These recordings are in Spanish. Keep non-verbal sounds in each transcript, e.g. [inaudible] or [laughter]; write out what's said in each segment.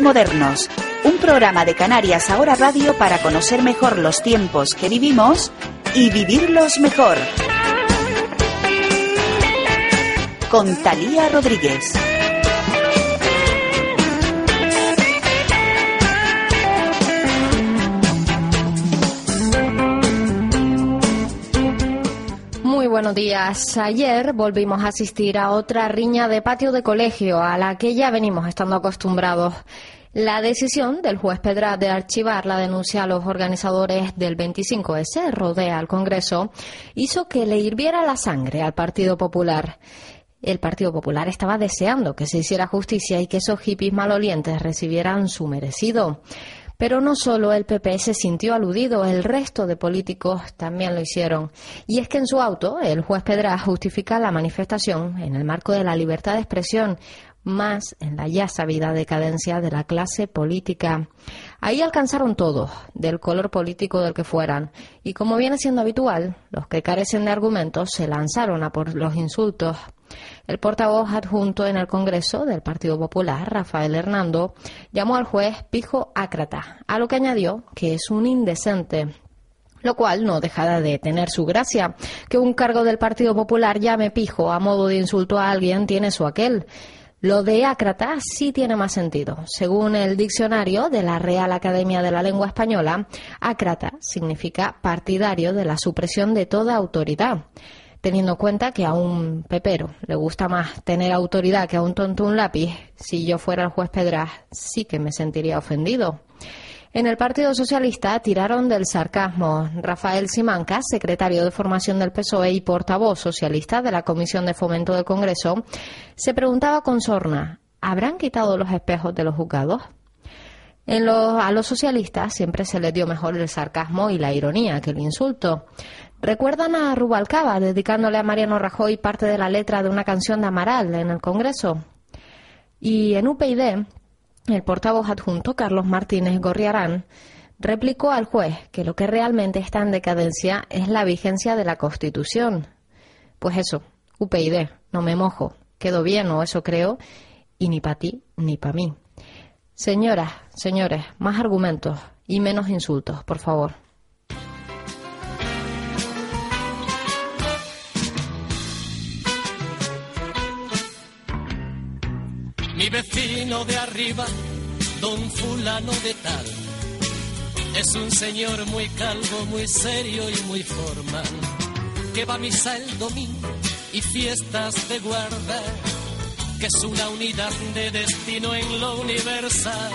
Modernos, un programa de Canarias Ahora Radio para conocer mejor los tiempos que vivimos y vivirlos mejor. Con Talía Rodríguez. Buenos días. Ayer volvimos a asistir a otra riña de patio de colegio a la que ya venimos estando acostumbrados. La decisión del juez Pedra de archivar la denuncia a los organizadores del 25S rodea al Congreso hizo que le hirviera la sangre al Partido Popular. El Partido Popular estaba deseando que se hiciera justicia y que esos hippies malolientes recibieran su merecido. Pero no solo el PP se sintió aludido, el resto de políticos también lo hicieron. Y es que en su auto, el juez Pedra justifica la manifestación en el marco de la libertad de expresión, más en la ya sabida decadencia de la clase política. Ahí alcanzaron todos, del color político del que fueran, y como viene siendo habitual, los que carecen de argumentos se lanzaron a por los insultos. El portavoz adjunto en el Congreso del Partido Popular, Rafael Hernando, llamó al juez pijo ácrata, a lo que añadió que es un indecente lo cual no deja de tener su gracia. Que un cargo del Partido Popular llame pijo a modo de insulto a alguien tiene su aquel. Lo de ácrata sí tiene más sentido. Según el diccionario de la Real Academia de la Lengua Española, ácrata significa partidario de la supresión de toda autoridad teniendo en cuenta que a un pepero le gusta más tener autoridad que a un tonto un lápiz, si yo fuera el juez Pedraz, sí que me sentiría ofendido. En el Partido Socialista tiraron del sarcasmo. Rafael Simancas, secretario de formación del PSOE y portavoz socialista de la Comisión de Fomento del Congreso, se preguntaba con sorna, ¿habrán quitado los espejos de los juzgados? En a los socialistas siempre se les dio mejor el sarcasmo y la ironía que el insulto. ¿Recuerdan a Rubalcaba dedicándole a Mariano Rajoy parte de la letra de una canción de Amaral en el Congreso? Y en UPyD, el portavoz adjunto Carlos Martínez Gorriarán replicó al juez que lo que realmente está en decadencia es la vigencia de la Constitución. Pues eso, UPyD, no me mojo, quedó bien o eso creo, y ni para ti ni para mí. Señoras, señores, más argumentos y menos insultos, por favor. Vecino de arriba, don fulano de tal, es un señor muy calvo, muy serio y muy formal, que va a misa el domingo y fiestas de guarda, que es una unidad de destino en lo universal,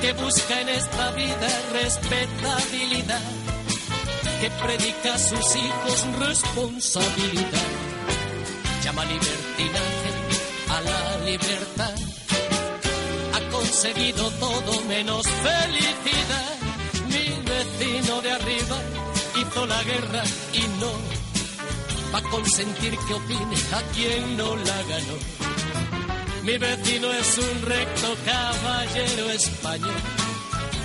que busca en esta vida respetabilidad, que predica a sus hijos responsabilidad, llama libertinaje a la libertad. Conseguido todo menos felicidad. Mi vecino de arriba hizo la guerra y no va a consentir que opine a quien no la ganó. Mi vecino es un recto caballero español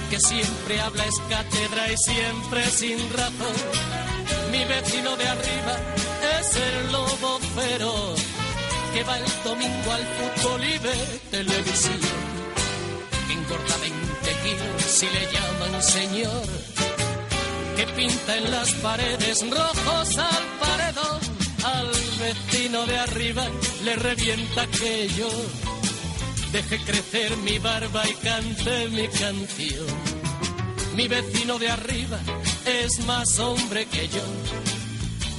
que siempre habla es cátedra y siempre sin razón. Mi vecino de arriba es el lobo feroz que va el domingo al fútbol y ve televisión. Que engorda 20 kilos si le llaman señor. Que pinta en las paredes rojos al paredón al vecino de arriba le revienta que yo deje crecer mi barba y cante mi canción. Mi vecino de arriba es más hombre que yo.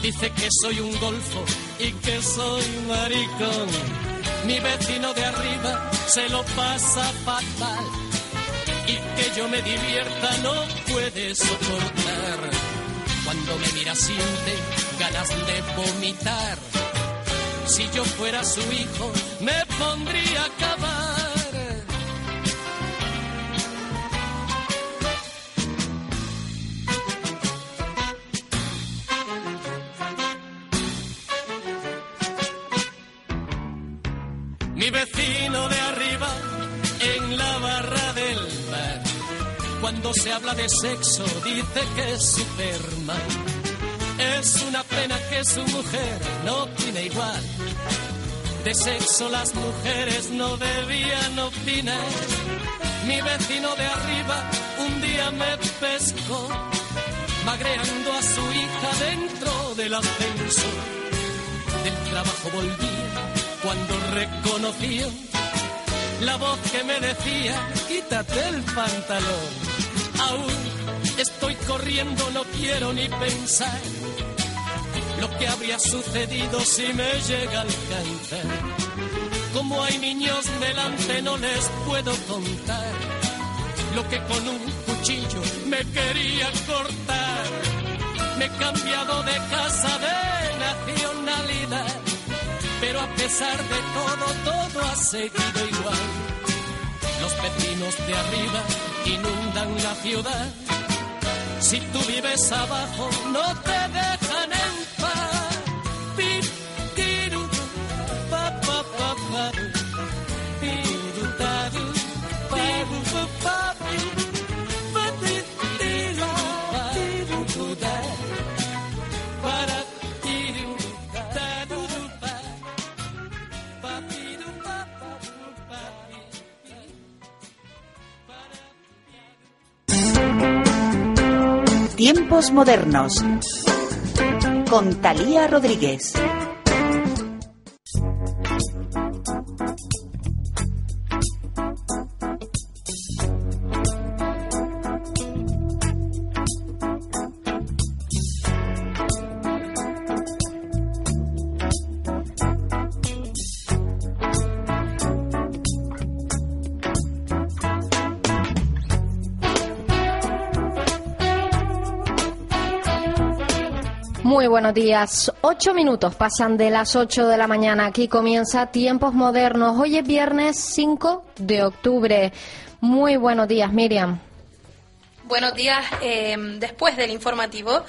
Dice que soy un golfo y que soy maricón. Mi vecino de arriba se lo pasa fatal y que yo me divierta no puede soportar. Cuando me mira siente ganas de vomitar. Si yo fuera su hijo me pondría a acabar. Cuando se habla de sexo dice que es Superman. Es una pena que su mujer no opine igual. De sexo las mujeres no debían opinar. Mi vecino de arriba un día me pescó, magreando a su hija dentro del ascensor. Del trabajo volvía cuando reconoció la voz que me decía, quítate el pantalón. Aún estoy corriendo, no quiero ni pensar lo que habría sucedido si me llega a alcanzar. Como hay niños delante no les puedo contar lo que con un cuchillo me quería cortar. Me he cambiado de casa de nacionalidad, pero a pesar de todo, todo ha seguido igual. Los vecinos de arriba inundan la ciudad. Si tú vives abajo, no te dejan Tiempos modernos. Con Talía Rodríguez. Buenos días. Ocho minutos pasan de las ocho de la mañana. Aquí comienza Tiempos Modernos. Hoy es viernes 5 de octubre. Muy buenos días, Miriam. Buenos días. eh, después del informativo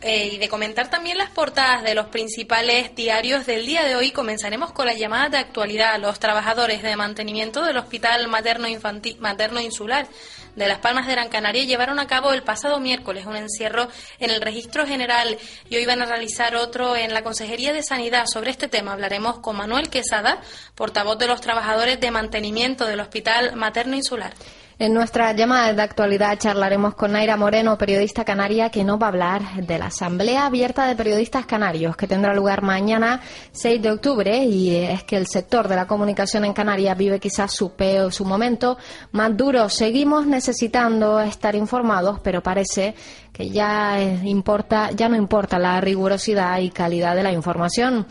eh, y de comentar también las portadas de los principales diarios del día de hoy, comenzaremos con las llamadas de actualidad. Los trabajadores de mantenimiento del Hospital Materno, Materno Insular de Las Palmas de Gran Canaria llevaron a cabo el pasado miércoles un encierro en el registro general y hoy van a realizar otro en la Consejería de Sanidad. Sobre este tema hablaremos con Manuel Quesada, portavoz de los trabajadores de mantenimiento del Hospital Materno Insular. En nuestra llamada de actualidad charlaremos con Naira Moreno, periodista canaria, que nos va a hablar de la Asamblea Abierta de Periodistas Canarios, que tendrá lugar mañana 6 de octubre. Y es que el sector de la comunicación en Canarias vive quizás su peor, su momento más duro. Seguimos necesitando estar informados, pero parece que ya importa, ya no importa la rigurosidad y calidad de la información.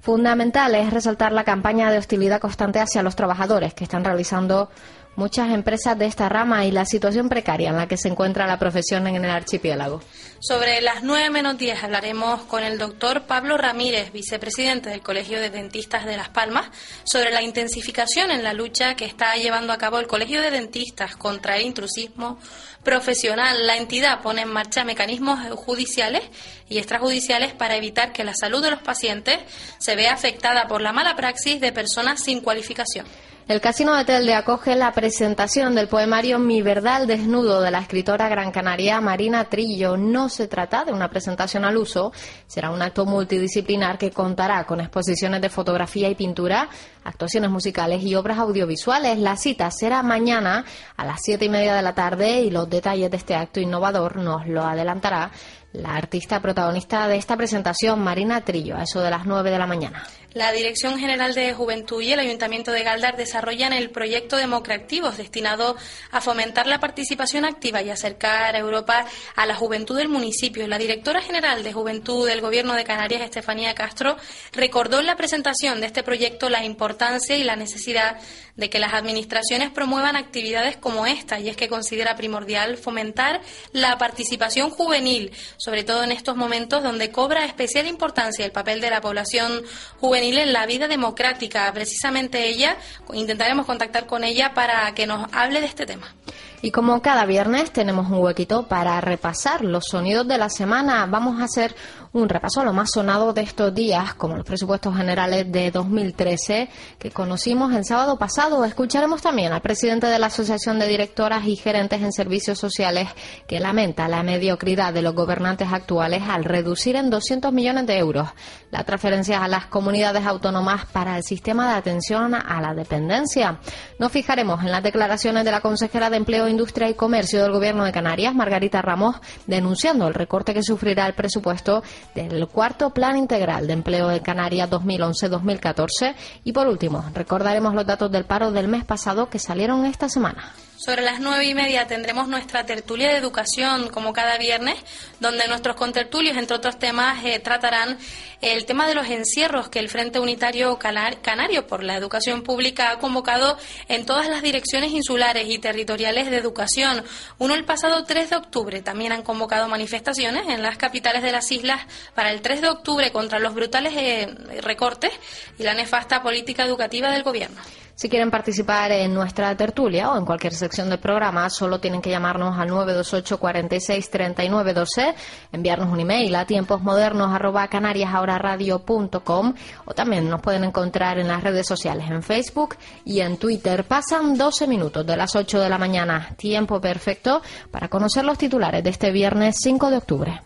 Fundamental es resaltar la campaña de hostilidad constante hacia los trabajadores que están realizando muchas empresas de esta rama y la situación precaria en la que se encuentra la profesión en el archipiélago. Sobre las 9 menos 10 hablaremos con el doctor Pablo Ramírez, vicepresidente del Colegio de Dentistas de Las Palmas, sobre la intensificación en la lucha que está llevando a cabo el Colegio de Dentistas contra el intrusismo profesional. La entidad pone en marcha mecanismos judiciales y extrajudiciales para evitar que la salud de los pacientes se vea afectada por la mala praxis de personas sin cualificación. El Casino de Telde acoge la presentación del poemario Mi verdad al desnudo de la escritora gran canaria Marina Trillo. No se trata de una presentación al uso, será un acto multidisciplinar que contará con exposiciones de fotografía y pintura, actuaciones musicales y obras audiovisuales. La cita será mañana a las siete y media de la tarde y los detalles de este acto innovador nos lo adelantará la artista protagonista de esta presentación, Marina Trillo, a eso de las 9 de la mañana. La Dirección General de Juventud y el Ayuntamiento de Galdar desarrollan el proyecto Democrativos destinado a fomentar la participación activa y acercar a Europa a la juventud del municipio. La directora general de Juventud del Gobierno de Canarias, Estefanía Castro, recordó en la presentación de este proyecto la importancia y la necesidad de que las administraciones promuevan actividades como esta y es que considera primordial fomentar la participación juvenil, sobre todo en estos momentos donde cobra especial importancia el papel de la población juvenil en la vida democrática. Precisamente ella, intentaremos contactar con ella para que nos hable de este tema. Y como cada viernes tenemos un huequito para repasar los sonidos de la semana, vamos a hacer un repaso a lo más sonado de estos días, como los presupuestos generales de 2013 que conocimos el sábado pasado. Escucharemos también al presidente de la Asociación de Directoras y Gerentes en Servicios Sociales que lamenta la mediocridad de los gobernantes actuales al reducir en 200 millones de euros las transferencias a las comunidades autónomas para el sistema de atención a la dependencia. Nos fijaremos en las declaraciones de la consejera de Empleo, Industria y Comercio del Gobierno de Canarias, Margarita Ramos, denunciando el recorte que sufrirá el presupuesto del cuarto Plan Integral de Empleo de Canarias 2011-2014. Y por último, recordaremos los datos del paro del mes pasado que salieron esta semana. Sobre las nueve y media tendremos nuestra tertulia de educación, como cada viernes, donde nuestros contertulios, entre otros temas, eh, tratarán el tema de los encierros que el Frente Unitario Canario por la Educación Pública ha convocado en todas las direcciones insulares y territoriales de educación. Uno el pasado 3 de octubre. También han convocado manifestaciones en las capitales de las islas para el 3 de octubre contra los brutales eh, recortes y la nefasta política educativa del Gobierno. Si quieren participar en nuestra tertulia o en cualquier sección del programa, solo tienen que llamarnos al 928 46 39 12, enviarnos un email a tiemposmodernos arroba canariasahoraradio.com o también nos pueden encontrar en las redes sociales en Facebook y en Twitter. Pasan 12 minutos de las 8 de la mañana, tiempo perfecto para conocer los titulares de este viernes 5 de octubre.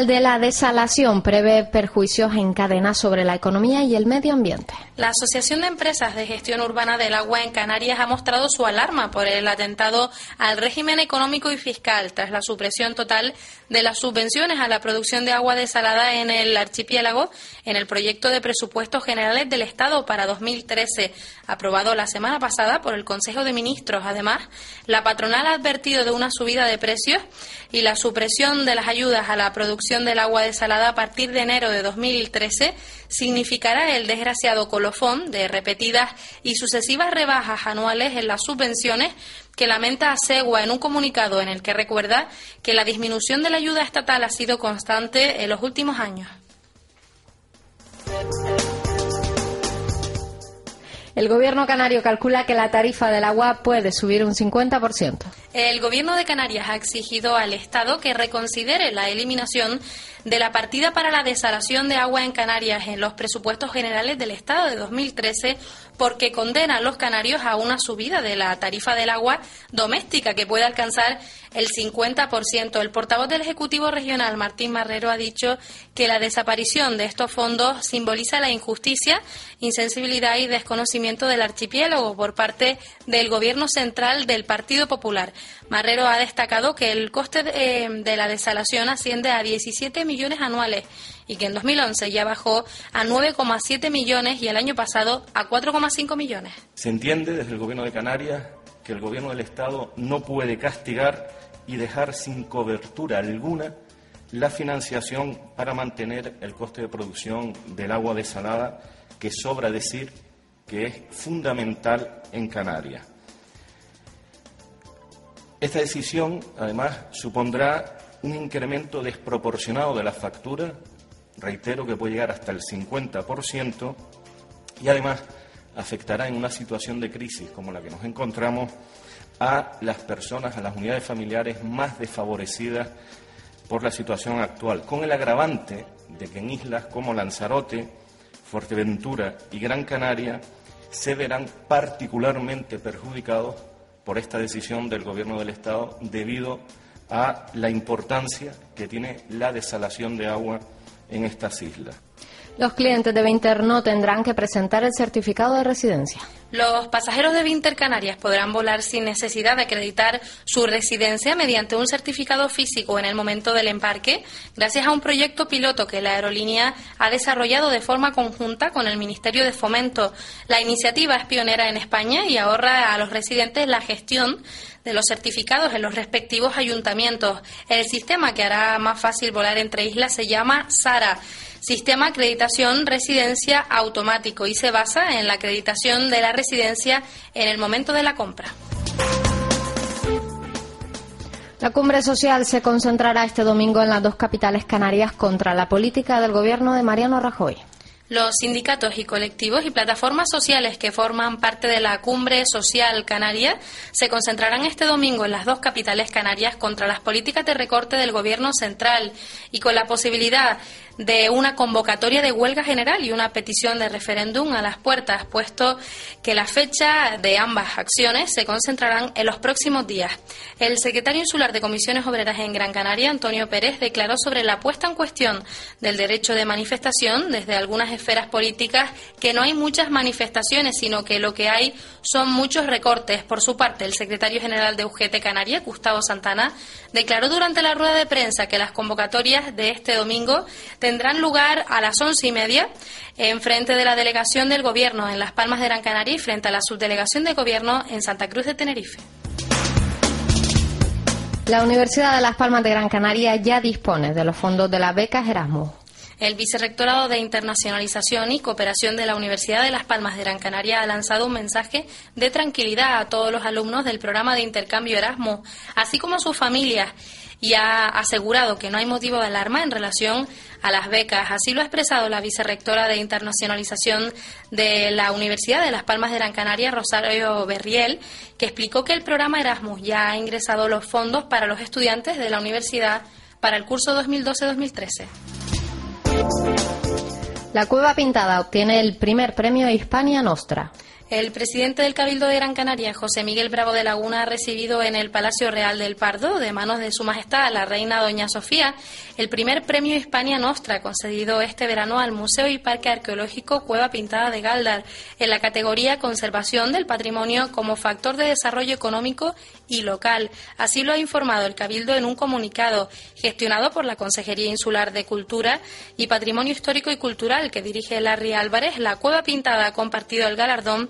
Patronal de la desalación prevé perjuicios en cadena sobre la economía y el medio ambiente. La Asociación de Empresas de Gestión Urbana del Agua en Canarias ha mostrado su alarma por el atentado al régimen económico y fiscal tras la supresión total de las subvenciones a la producción de agua desalada en el archipiélago en el proyecto de presupuestos generales del Estado para 2013, aprobado la semana pasada por el Consejo de Ministros. Además, la patronal ha advertido de una subida de precios y la supresión de las ayudas a la producción del agua desalada a partir de enero de 2013 significará el desgraciado colofón de repetidas y sucesivas rebajas anuales en las subvenciones que lamenta Segua en un comunicado en el que recuerda que la disminución de la ayuda estatal ha sido constante en los últimos años. El gobierno canario calcula que la tarifa del agua puede subir un 50%. El gobierno de Canarias ha exigido al Estado que reconsidere la eliminación de la partida para la desalación de agua en Canarias en los presupuestos generales del Estado de 2013 porque condena a los canarios a una subida de la tarifa del agua doméstica que puede alcanzar el 50%. El portavoz del Ejecutivo Regional, Martín Marrero, ha dicho que la desaparición de estos fondos simboliza la injusticia, insensibilidad y desconocimiento del archipiélago por parte del Gobierno central del Partido Popular. Marrero ha destacado que el coste de, eh, la desalación asciende a 17 millones anuales y que en 2011 ya bajó a 9,7 millones y el año pasado a 4,5 millones. Se entiende desde el Gobierno de Canarias que el Gobierno del Estado no puede castigar y dejar sin cobertura alguna la financiación para mantener el coste de producción del agua desalada, que sobra decir que es fundamental en Canarias. Esta decisión, además, supondrá un incremento desproporcionado de la factura, reitero que puede llegar hasta el 50%, y además afectará en una situación de crisis como la que nos encontramos a las personas, a las unidades familiares más desfavorecidas por la situación actual, con el agravante de que en islas como Lanzarote, Fuerteventura y Gran Canaria se verán particularmente perjudicados por esta decisión del Gobierno del Estado debido a la importancia que tiene la desalación de agua en estas islas. Los clientes de Vinter no tendrán que presentar el certificado de residencia. Los pasajeros de Vinter Canarias podrán volar sin necesidad de acreditar su residencia mediante un certificado físico en el momento del embarque, gracias a un proyecto piloto que la aerolínea ha desarrollado de forma conjunta con el Ministerio de Fomento. La iniciativa es pionera en España y ahorra a los residentes la gestión de los certificados en los respectivos ayuntamientos. El sistema que hará más fácil volar entre islas se llama SARA Sistema Acreditación Residencia Automático y se basa en la acreditación de la residencia en el momento de la compra. La cumbre social se concentrará este domingo en las dos capitales canarias contra la política del gobierno de Mariano Rajoy. Los sindicatos y colectivos y plataformas sociales que forman parte de la Cumbre Social Canaria se concentrarán este domingo en las dos capitales canarias contra las políticas de recorte del Gobierno central y con la posibilidad de una convocatoria de huelga general y una petición de referéndum a las puertas, puesto que la fecha de ambas acciones se concentrarán en los próximos días. El secretario insular de Comisiones Obreras en Gran Canaria, Antonio Pérez, declaró sobre la puesta en cuestión del derecho de manifestación desde algunas esferas políticas que no hay muchas manifestaciones, sino que lo que hay son muchos recortes. Por su parte, el secretario general de UGT Canaria, Gustavo Santana, declaró durante la rueda de prensa que las convocatorias de este domingo lugar a las once y media en frente de la delegación del Gobierno en Las Palmas de Gran Canaria y frente a la subdelegación de Gobierno en Santa Cruz de Tenerife. La Universidad de Las Palmas de Gran Canaria ya dispone de los fondos de las becas Erasmus. El Vicerrectorado de Internacionalización y Cooperación de la Universidad de Las Palmas de Gran Canaria ha lanzado un mensaje de tranquilidad a todos los alumnos del programa de intercambio Erasmus, así como a sus familias y ha asegurado que no hay motivo de alarma en relación a las becas. Así lo ha expresado la vicerrectora de internacionalización de la Universidad de Las Palmas de Gran Canaria, Rosario Berriel, que explicó que el programa Erasmus ya ha ingresado los fondos para los estudiantes de la universidad para el curso 2012-2013. La Cueva Pintada obtiene el primer premio Hispania Nostra. El presidente del Cabildo de Gran Canaria, José Miguel Bravo de Laguna, ha recibido en el Palacio Real del Pardo, de manos de Su Majestad la Reina Doña Sofía, el primer premio Hispania Nostra, concedido este verano al Museo y Parque Arqueológico Cueva Pintada de Galdar, en la categoría Conservación del Patrimonio como factor de desarrollo económico y local. Así lo ha informado el Cabildo en un comunicado gestionado por la Consejería Insular de Cultura y Patrimonio Histórico y Cultural que dirige Larry Álvarez. La Cueva Pintada ha compartido el galardón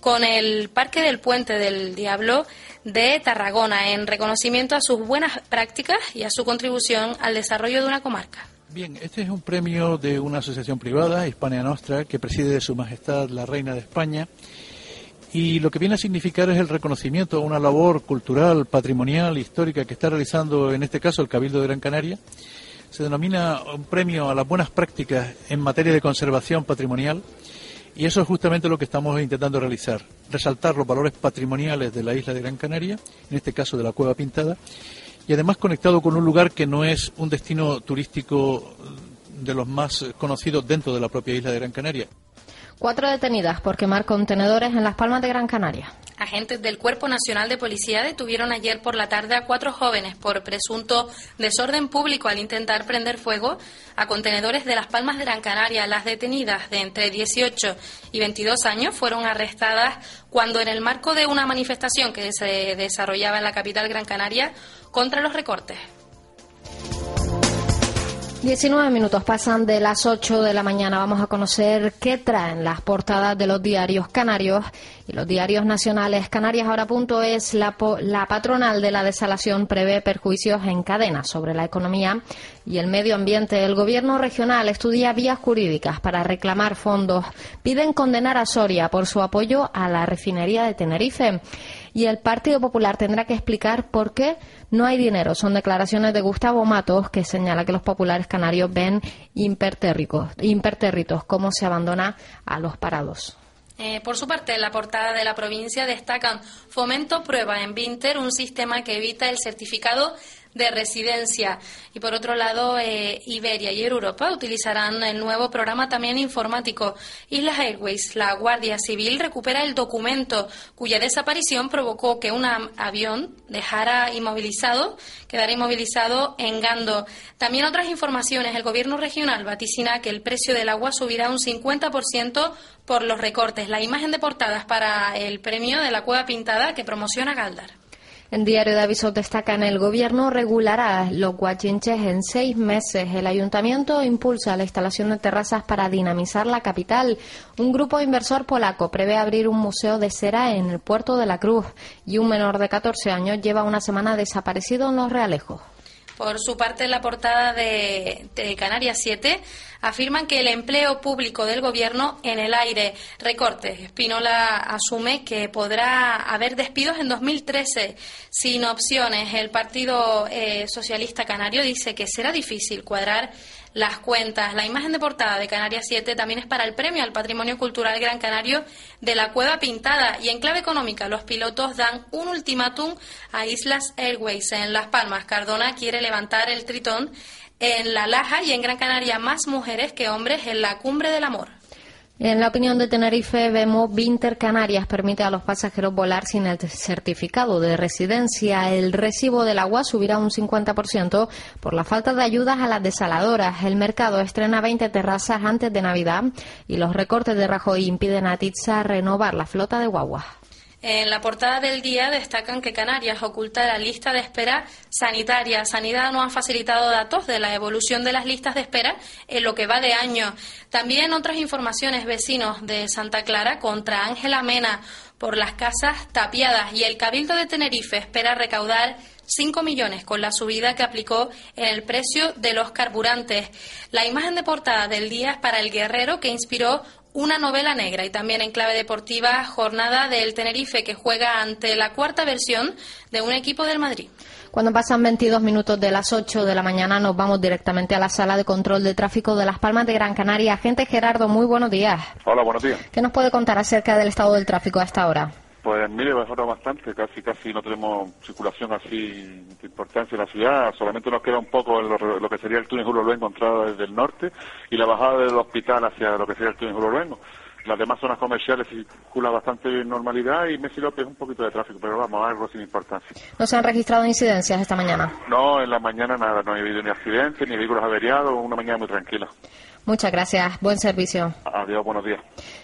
con el Parque del Puente del Diablo de Tarragona en reconocimiento a sus buenas prácticas y a su contribución al desarrollo de una comarca. Bien, este es un premio de una asociación privada, Hispania Nostra, que preside Su Majestad la Reina de España. Y lo que viene a significar es el reconocimiento a una labor cultural, patrimonial, histórica que está realizando, en este caso, el Cabildo de Gran Canaria. Se denomina un premio a las buenas prácticas en materia de conservación patrimonial y eso es justamente lo que estamos intentando realizar, resaltar los valores patrimoniales de la isla de Gran Canaria, en este caso de la Cueva Pintada, y además conectado con un lugar que no es un destino turístico de los más conocidos dentro de la propia isla de Gran Canaria. Cuatro detenidas por quemar contenedores en Las Palmas de Gran Canaria. Agentes del Cuerpo Nacional de Policía detuvieron ayer por la tarde a cuatro jóvenes por presunto desorden público al intentar prender fuego a contenedores de Las Palmas de Gran Canaria. Las detenidas de entre 18 y 22 años fueron arrestadas cuando en el marco de una manifestación que se desarrollaba en la capital Gran Canaria contra los recortes. 19 minutos pasan de las 8 de la mañana. Vamos a conocer qué traen las portadas de los diarios canarios y los diarios nacionales. Canarias ahora punto es la, la patronal de la desalación prevé perjuicios en cadena sobre la economía y el medio ambiente. El gobierno regional estudia vías jurídicas para reclamar fondos. Piden condenar a Soria por su apoyo a la refinería de Tenerife y el Partido Popular tendrá que explicar por qué no hay dinero. Son declaraciones de Gustavo Matos que señala que los populares canarios ven impertérritos, cómo se abandona a los parados. Eh, por su parte, en la portada de la provincia destacan Fomento prueba en Vinter un sistema que evita el certificado de residencia. Y por otro lado, eh, Iberia y Europa utilizarán el nuevo programa también informático. Islas Airways, la Guardia Civil, recupera el documento cuya desaparición provocó que un avión dejara inmovilizado, quedara inmovilizado en Gando. También otras informaciones. El gobierno regional vaticina que el precio del agua subirá un 50% por los recortes. La imagen de portadas para el premio de la Cueva Pintada que promociona Galdar. El diario de avisos destaca en el gobierno regulará los guachinches en seis meses. El ayuntamiento impulsa la instalación de terrazas para dinamizar la capital. Un grupo inversor polaco prevé abrir un museo de cera en el puerto de la Cruz y un menor de 14 años lleva una semana desaparecido en los realejos. Por su parte, en la portada de, Canarias 7 afirman que el empleo público del Gobierno en el aire. Recorte. Espinola asume que podrá haber despidos en 2013 sin opciones. El Partido eh, Socialista Canario dice que será difícil cuadrar las cuentas. La imagen de portada de Canarias 7 también es para el premio al Patrimonio Cultural Gran Canario de la Cueva Pintada. Y en clave económica, los pilotos dan un ultimátum a Islas Airways en Las Palmas. Cardona quiere levantar el tritón en La Laja y en Gran Canaria más mujeres que hombres en la cumbre del amor. En la opinión de Tenerife, vemos Vinter Canarias permite a los pasajeros volar sin el certificado de residencia. El recibo del agua subirá un 50% por la falta de ayudas a las desaladoras. El mercado estrena 20 terrazas antes de Navidad y los recortes de Rajoy impiden a Titsa renovar la flota de guaguas. En la portada del día destacan que Canarias oculta la lista de espera sanitaria. Sanidad no ha facilitado datos de la evolución de las listas de espera en lo que va de año. También otras informaciones vecinos de Santa Clara contra Ángela Mena por las casas tapiadas y el Cabildo de Tenerife espera recaudar 5 millones con la subida que aplicó en el precio de los carburantes. La imagen de portada del día es para el guerrero que inspiró una novela negra y también en clave deportiva, jornada del Tenerife que juega ante la cuarta versión de un equipo del Madrid. Cuando pasan 22 minutos de las 8 de la mañana nos vamos directamente a la sala de control de tráfico de Las Palmas de Gran Canaria. Agente Gerardo, muy buenos días. Hola, buenos días. ¿Qué nos puede contar acerca del estado del tráfico a esta hora? Pues mire, mejora bastante, casi casi no tenemos circulación así de importancia en la ciudad, solamente nos queda un poco lo, que sería el túnel Julio Luengo entrada desde el norte y la bajada del hospital hacia lo que sería el túnel Julio Luengo. Las demás zonas comerciales circula bastante normalidad y Messi López un poquito de tráfico, pero vamos, algo sin importancia. ¿No se han registrado incidencias esta mañana? No, en la mañana nada, no ha habido ni accidentes, ni vehículos averiados, una mañana muy tranquila. Muchas gracias. Buen servicio. Adiós, buenos días.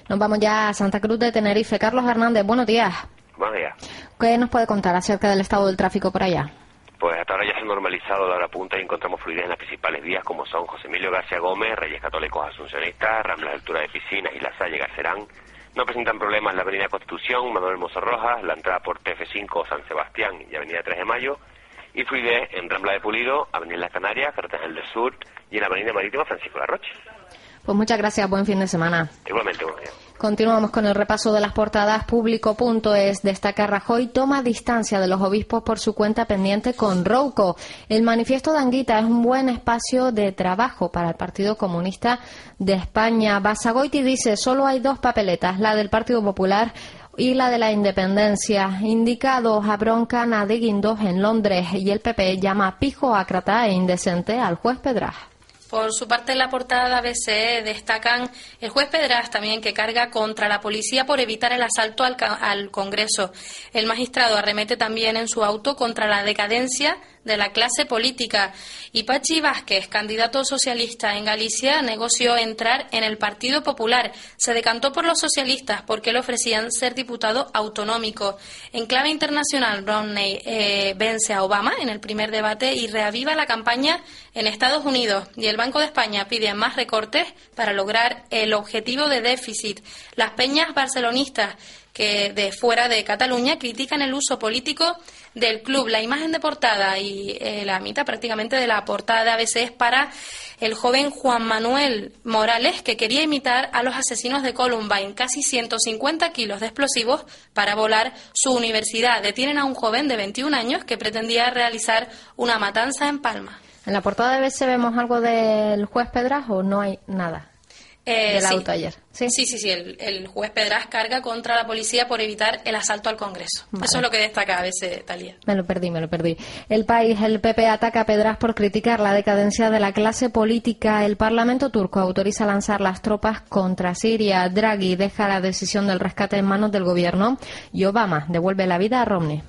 Nos vamos ya a Santa Cruz de Tenerife. Carlos Hernández, buenos días. Buenos días. ¿Qué nos puede contar acerca del estado del tráfico por allá? Pues hasta ahora ya se ha normalizado la hora punta y encontramos fluidez en las principales vías como son José Emilio García Gómez, Reyes Católicos Asuncionistas, Rambla de Altura de Piscinas y La Salle Garcerán. No presentan problemas la Avenida Constitución, Manuel Mozo Rojas, la entrada por TF5 San Sebastián y Avenida 3 de Mayo y fluidez en Rambla de Pulido, Avenida Las Canarias, Cartagena del Sur y en la Avenida Marítima Francisco Larroche. Pues muchas gracias, buen fin de semana. Igualmente, buen día. Continuamos con el repaso de las portadas. Público.es destaca Rajoy toma distancia de los obispos por su cuenta pendiente con Rouco. El manifiesto de Anguita es un buen espacio de trabajo para el Partido Comunista de España. Basagoiti dice solo hay dos papeletas, la del Partido Popular y la de la independencia. Indicados a de Guindos en Londres y el PP llama pijo, acrata e indecente al juez Pedraz. Por su parte, en la portada de ABC destacan el juez Pedraz también que carga contra la policía por evitar el asalto al, al Congreso. El magistrado arremete también en su auto contra la decadencia de la clase política. Y Pachi Vázquez, candidato socialista en Galicia, negoció entrar en el Partido Popular. Se decantó por los socialistas porque le ofrecían ser diputado autonómico. En clave internacional, Romney eh, vence a Obama en el primer debate y reaviva la campaña en Estados Unidos. Y el Banco de España pide más recortes para lograr el objetivo de déficit. Las peñas barcelonistas de fuera de Cataluña critican el uso político del club. La imagen de portada y eh, la mitad prácticamente de la portada de ABC es para el joven Juan Manuel Morales que quería imitar a los asesinos de Columbine, casi 150 kilos de explosivos para volar su universidad. Detienen a un joven de 21 años que pretendía realizar una matanza en Palma. ¿En la portada de ABC vemos algo del juez Pedras o no hay nada? Eh, del sí. auto ayer. Sí, sí, sí, El, el juez Pedraz carga contra la policía por evitar el asalto al Congreso. Vale. Eso es lo que destaca a veces Talía. Me lo perdí, me lo perdí. El país, el PP ataca a Pedraz por criticar la decadencia de la clase política. El Parlamento turco autoriza lanzar las tropas contra Siria. Draghi deja la decisión del rescate en manos del gobierno y Obama devuelve la vida a Romney.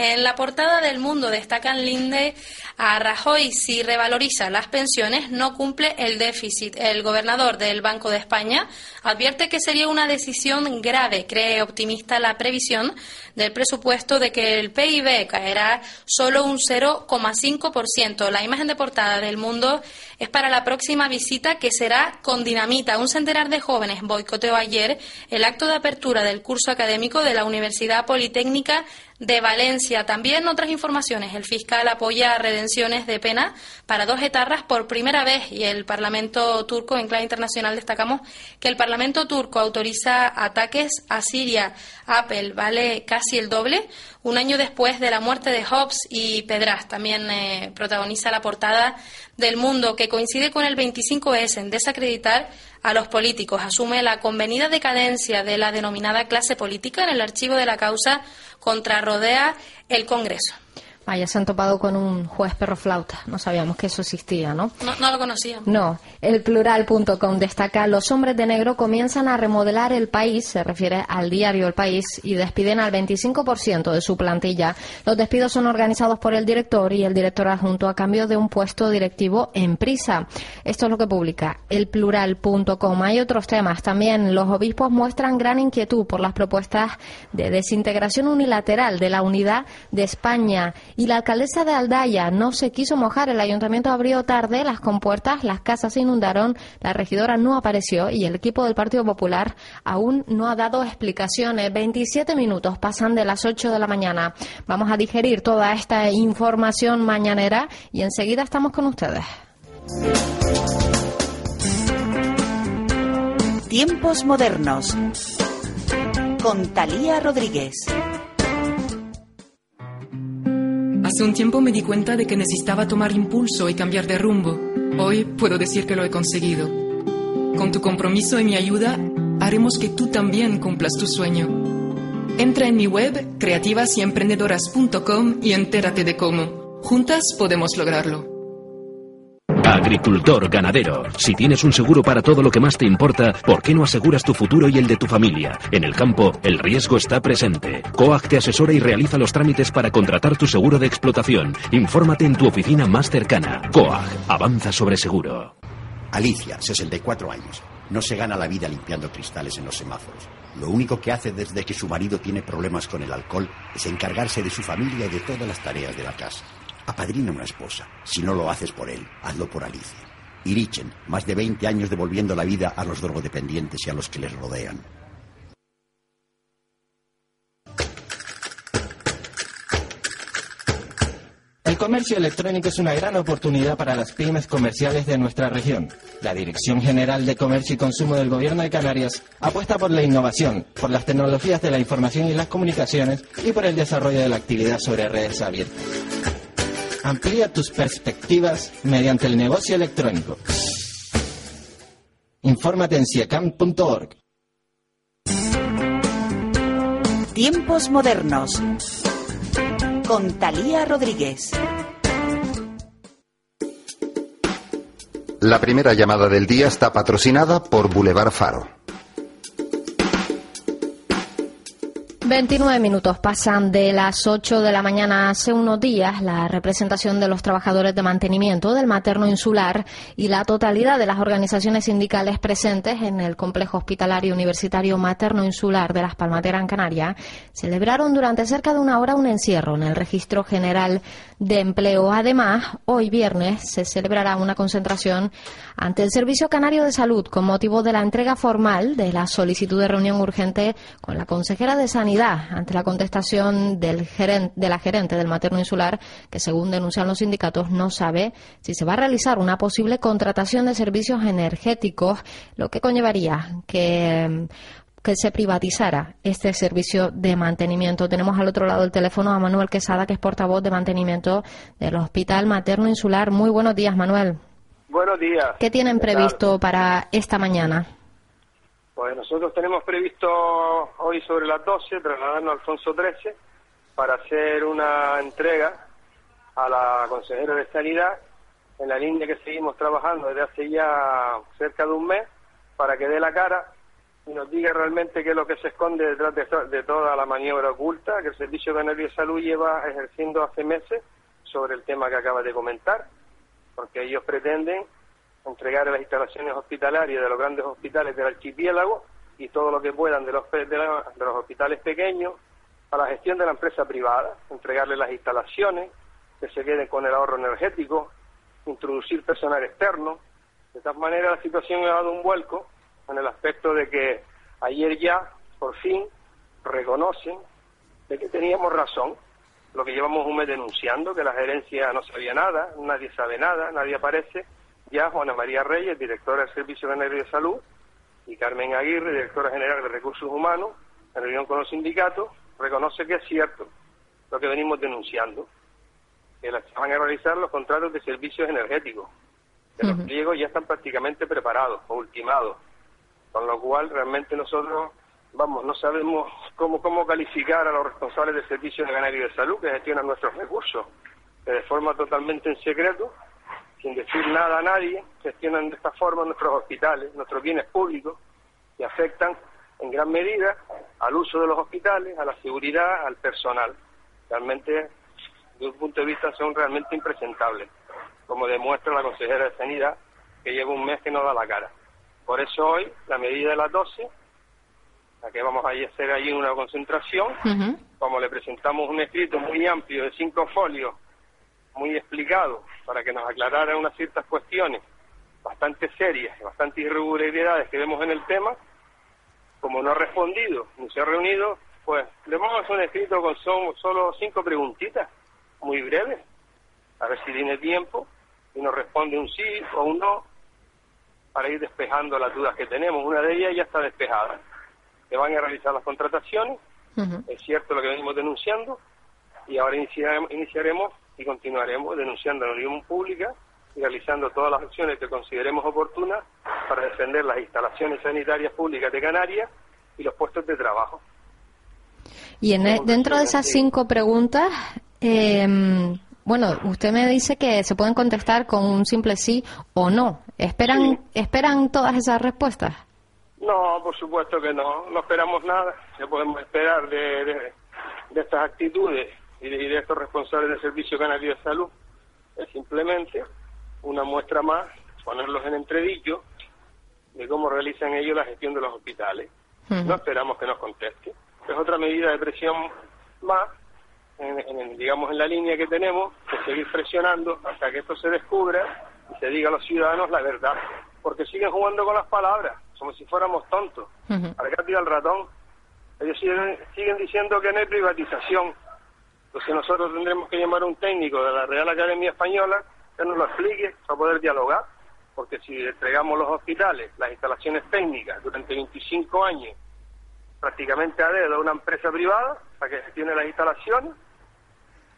En la portada del Mundo destacan Linde a Rajoy si revaloriza las pensiones no cumple el déficit. El gobernador del Banco de España advierte que sería una decisión grave. Cree optimista la previsión del presupuesto de que el PIB caerá solo un 0,5%. La imagen de portada del Mundo es para la próxima visita que será con dinamita. Un centenar de jóvenes boicoteó ayer el acto de apertura del curso académico de la Universidad Politécnica de Valencia. También otras informaciones. El fiscal apoya redenciones de pena para dos etarras por primera vez y el Parlamento turco, en clave internacional, destacamos que el Parlamento turco autoriza ataques a Siria. Apple vale casi el doble un año después de la muerte de Hobbes y Pedraz. También eh, protagoniza la portada del Mundo, que coincide con el 25S en desacreditar a los políticos. Asume la convenida decadencia de la denominada clase política en el archivo de la causa contra Rodea el Congreso. Vaya, se han topado con un juez perro flauta. No sabíamos que eso existía, ¿no? No, no lo conocía. No, el plural.com destaca los hombres de negro comienzan a remodelar el país, se refiere al diario El País, y despiden al 25% de su plantilla. Los despidos son organizados por el director y el director adjunto a cambio de un puesto directivo en prisa. Esto es lo que publica el plural.com. Hay otros temas también. Los obispos muestran gran inquietud por las propuestas de desintegración unilateral de la unidad de España y la alcaldesa de Aldaya no se quiso mojar. El ayuntamiento abrió tarde las compuertas, las casas se inundaron, la regidora no apareció y el equipo del Partido Popular aún no ha dado explicaciones. 27 minutos pasan de las 8 de la mañana. Vamos a digerir toda esta información mañanera y enseguida estamos con ustedes. Tiempos modernos. Con Talía Rodríguez. Hace un tiempo me di cuenta de que necesitaba tomar impulso y cambiar de rumbo. Hoy puedo decir que lo he conseguido. Con tu compromiso y mi ayuda, haremos que tú también cumplas tu sueño. Entra en mi web creativasｙemprendedoras.com y entérate de cómo. Juntas podemos lograrlo. Agricultor, ganadero. Si tienes un seguro para todo lo que más te importa, ¿por qué no aseguras tu futuro y el de tu familia? En el campo, el riesgo está presente. COAG te asesora y realiza los trámites para contratar tu seguro de explotación. Infórmate en tu oficina más cercana. COAG, avanza sobre seguro. Alicia, 64 años. No se gana la vida limpiando cristales en los semáforos. Lo único que hace desde que su marido tiene problemas con el alcohol es encargarse de su familia y de todas las tareas de la casa. Apadrina una esposa. Si no lo haces por él, hazlo por Alicia. Irichen, más de 20 años devolviendo la vida a los drogodependientes y a los que les rodean. El comercio electrónico es una gran oportunidad para las pymes comerciales de nuestra región. La Dirección General de Comercio y Consumo del Gobierno de Canarias apuesta por la innovación, por las tecnologías de la información y las comunicaciones y por el desarrollo de la actividad sobre redes abiertas. Amplía tus perspectivas mediante el negocio electrónico. Infórmate en ciecam.org. Tiempos modernos. Con Talía Rodríguez. La primera llamada del día está patrocinada por Boulevard Faro. 29 minutos pasan de las 8 de la mañana hace unos días. La representación de los trabajadores de mantenimiento del materno insular y la totalidad de las organizaciones sindicales presentes en el complejo hospitalario universitario materno insular de Las Palmas de Gran Canaria celebraron durante cerca de una hora un encierro en el registro general de empleo. Además, hoy viernes se celebrará una concentración ante el Servicio Canario de Salud con motivo de la entrega formal de la solicitud de reunión urgente con la consejera de Sanidad ante la contestación del gerente, de la gerente del materno insular, que según denuncian los sindicatos no sabe si se va a realizar una posible contratación de servicios energéticos, lo que conllevaría que que se privatizara este servicio de mantenimiento. Tenemos al otro lado del teléfono a Manuel Quesada, que es portavoz de mantenimiento del Hospital Materno Insular. Muy buenos días, Manuel. Buenos días. ¿Qué tienen ¿Qué previsto para esta mañana? Pues nosotros tenemos previsto hoy sobre las 12 trasladarnos a Alfonso XIII para hacer una entrega a la consejera de Sanidad en la línea que seguimos trabajando desde hace ya cerca de un mes para que dé la cara y nos diga realmente qué es lo que se esconde detrás de, to- de toda la maniobra oculta que el Servicio Canario de Salud lleva ejerciendo hace meses sobre el tema que acaba de comentar, porque ellos pretenden entregar las instalaciones hospitalarias de los grandes hospitales del archipiélago y todo lo que puedan de los, de la- de los hospitales pequeños a la gestión de la empresa privada, entregarle las instalaciones, que se queden con el ahorro energético, introducir personal externo. De tal manera la situación ha dado un vuelco en el aspecto de que ayer ya, por fin, reconocen de que teníamos razón, lo que llevamos un mes denunciando, que la gerencia no sabía nada, nadie sabe nada, nadie aparece. Ya Juana María Reyes, directora del Servicio Canario de Salud, y Carmen Aguirre, directora general de Recursos Humanos, en reunión con los sindicatos, reconoce que es cierto lo que venimos denunciando, que la- se van a realizar los contratos de servicios energéticos, que los pliegos ya están prácticamente preparados o ultimados, con lo cual realmente nosotros, vamos, no sabemos cómo, cómo calificar a los responsables del Servicio Canario de Salud que gestionan nuestros recursos, que de forma totalmente en secreto, sin decir nada a nadie, gestionan de esta forma nuestros hospitales, nuestros bienes públicos, que afectan en gran medida al uso de los hospitales, a la seguridad, al personal. Realmente, desde un punto de vista, son realmente impresentables, como demuestra la consejera de Sanidad, que lleva un mes que no da la cara. Por eso hoy, la medida de las 12, la que vamos a hacer allí una concentración, como le presentamos un escrito muy amplio de cinco folios, muy explicado, para que nos aclarara unas ciertas cuestiones bastante serias, bastante irregularidades que vemos en el tema, como no ha respondido ni se ha reunido, pues le vamos a hacer un escrito con son- solo cinco preguntitas, muy breves, a ver si tiene tiempo y nos responde un sí o un no, para ir despejando las dudas que tenemos. Una de ellas ya está despejada. Se van a realizar las contrataciones, es cierto lo que venimos denunciando, y ahora iniciaremos, iniciaremos y continuaremos denunciando a la opinión pública y realizando todas las acciones que consideremos oportunas para defender las instalaciones sanitarias públicas de Canarias y los puestos de trabajo. Y en, e- dentro de esas cinco preguntas, eh, bueno, usted me dice que se pueden contestar con un simple sí o no. ¿Esperan, ¿esperan todas esas respuestas? No, por supuesto que no, no esperamos nada. Ya podemos esperar de, de- de estas actitudes y de, y de estos responsables del Servicio Canario de Salud. Es simplemente una muestra más, ponerlos en entredicho de cómo realizan ellos la gestión de los hospitales. No esperamos que nos conteste. Es otra medida de presión más, en, en- digamos, en la línea que tenemos, de seguir presionando hasta que esto se descubra y se diga a los ciudadanos la verdad. Porque siguen jugando con las palabras, como si fuéramos tontos. Al gato y al ratón. Ellos siguen, siguen diciendo que no hay privatización. Entonces nosotros tendremos que llamar a un técnico de la Real Academia Española que nos lo explique para poder dialogar. Porque si entregamos los hospitales, las instalaciones técnicas durante 25 años, prácticamente a dedo a una empresa privada para que gestione las instalaciones,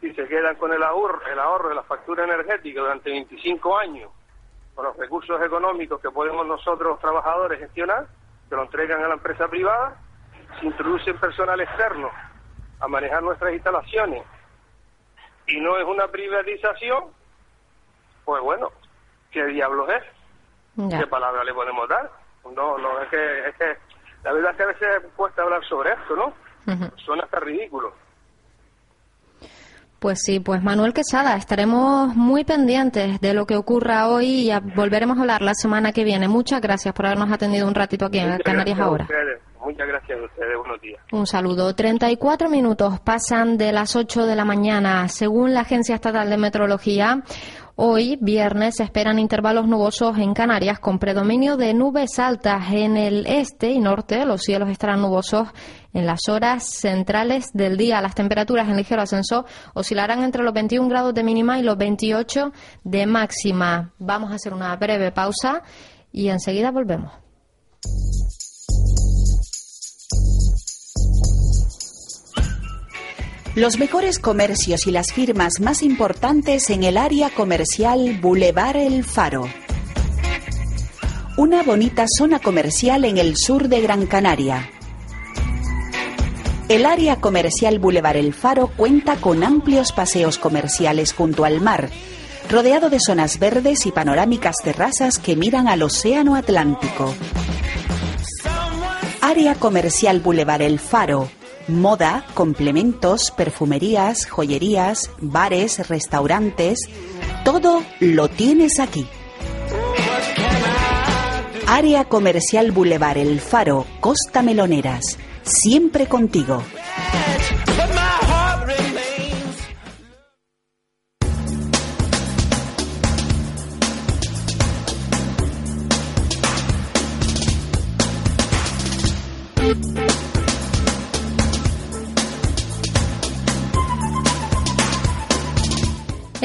si se quedan con el ahorro, el ahorro de la factura energética durante 25 años, con los recursos económicos que podemos nosotros trabajadores gestionar, que lo entregan a la empresa privada, se introduce personal externo a manejar nuestras instalaciones y no es una privatización, pues bueno, ¿qué diablos es? ¿Qué palabra le podemos dar? No, no, es que, es que la verdad es que a veces cuesta hablar sobre esto, ¿no? Suena hasta ridículo. Pues sí, pues Manuel Quesada, estaremos muy pendientes de lo que ocurra hoy y volveremos a hablar la semana que viene. Muchas gracias por habernos atendido un ratito aquí en Canarias ahora. Muchas gracias a ustedes. Buenos días. Un saludo. 34 minutos pasan de las 8 de la mañana. Según la Agencia Estatal de Meteorología, hoy, viernes, se esperan intervalos nubosos en Canarias con predominio de nubes altas en el este y norte. Los cielos estarán nubosos en las horas centrales del día. Las temperaturas en ligero ascenso oscilarán entre los 21 grados de mínima y los 28 de máxima. Vamos a hacer una breve pausa y enseguida volvemos. Los mejores comercios y las firmas más importantes en el área comercial Boulevard El Faro. una bonita zona comercial en el sur de Gran Canaria. El área comercial Boulevard El Faro cuenta con amplios paseos comerciales junto al mar, rodeado de zonas verdes y panorámicas terrazas que miran al Océano Atlántico. Área comercial Boulevard El Faro. Moda, complementos, perfumerías, joyerías, bares, restaurantes. Todo lo tienes aquí. Área comercial Boulevard El Faro, Costa Meloneras. Siempre contigo.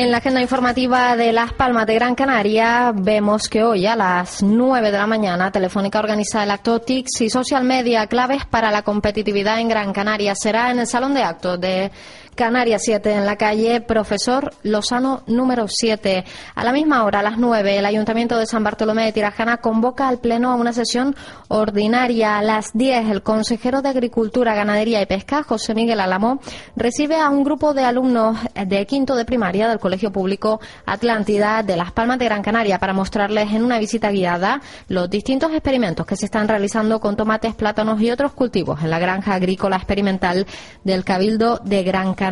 En la agenda informativa de Las Palmas de Gran Canaria vemos que hoy a las 9 de la mañana Telefónica organiza el acto TICS y Social Media claves para la competitividad en Gran Canaria. Será en el Salón de Actos de Canarias 7 en la calle Profesor Lozano número 7. A la misma hora, a las 9, el Ayuntamiento de San Bartolomé de Tirajana convoca al Pleno a una sesión ordinaria. A las 10, el consejero de Agricultura, Ganadería y Pesca, José Miguel Álamo, recibe a un grupo de alumnos de quinto de primaria del Colegio Público Atlántida de Las Palmas de Gran Canaria para mostrarles en una visita guiada los distintos experimentos que se están realizando con tomates, plátanos y otros cultivos en la granja agrícola experimental del Cabildo de Gran Canaria.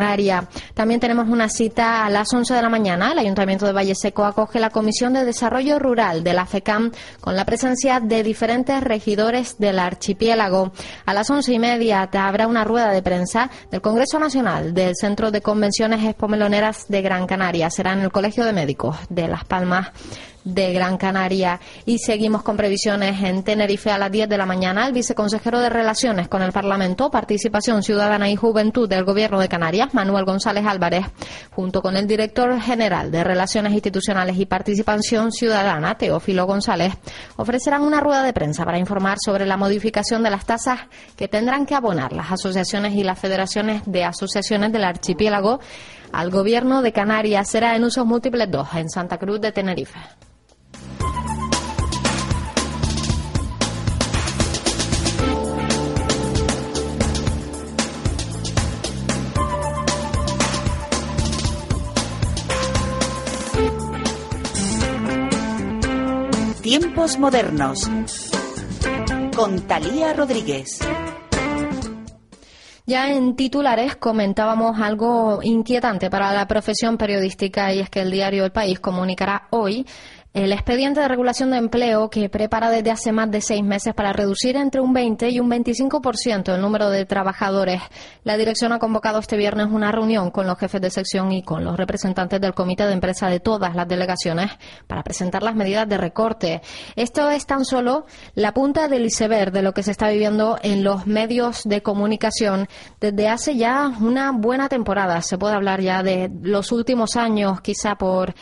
También tenemos una cita a las 11 de la mañana. El Ayuntamiento de Valle Seco acoge la Comisión de Desarrollo Rural de la FECAM con la presencia de diferentes regidores del archipiélago. A las once y media habrá una rueda de prensa del Congreso Nacional del Centro de Convenciones Expomeloneras de Gran Canaria. Será en el Colegio de Médicos de Las Palmas de Gran Canaria. Y seguimos con previsiones en Tenerife a las 10 de la mañana. El viceconsejero de Relaciones con el Parlamento, Participación Ciudadana y Juventud del Gobierno de Canarias, Manuel González Álvarez, junto con el director general de Relaciones Institucionales y Participación Ciudadana, Teófilo González, ofrecerán una rueda de prensa para informar sobre la modificación de las tasas que tendrán que abonar las asociaciones y las federaciones de asociaciones del archipiélago al Gobierno de Canarias. Será en usos múltiples 2 en Santa Cruz de Tenerife. Tiempos modernos. Con Talía Rodríguez. Ya en titulares comentábamos algo inquietante para la profesión periodística y es que el diario El País comunicará hoy el expediente de regulación de empleo que prepara desde hace más de seis meses para reducir entre un 20 y un 25% el número de trabajadores. La dirección ha convocado este viernes una reunión con los jefes de sección y con los representantes del comité de empresa de todas las delegaciones para presentar las medidas de recorte. Esto es tan solo la punta del iceberg de lo que se está viviendo en los medios de comunicación desde hace ya una buena temporada. Se puede hablar ya de los últimos años, quizá por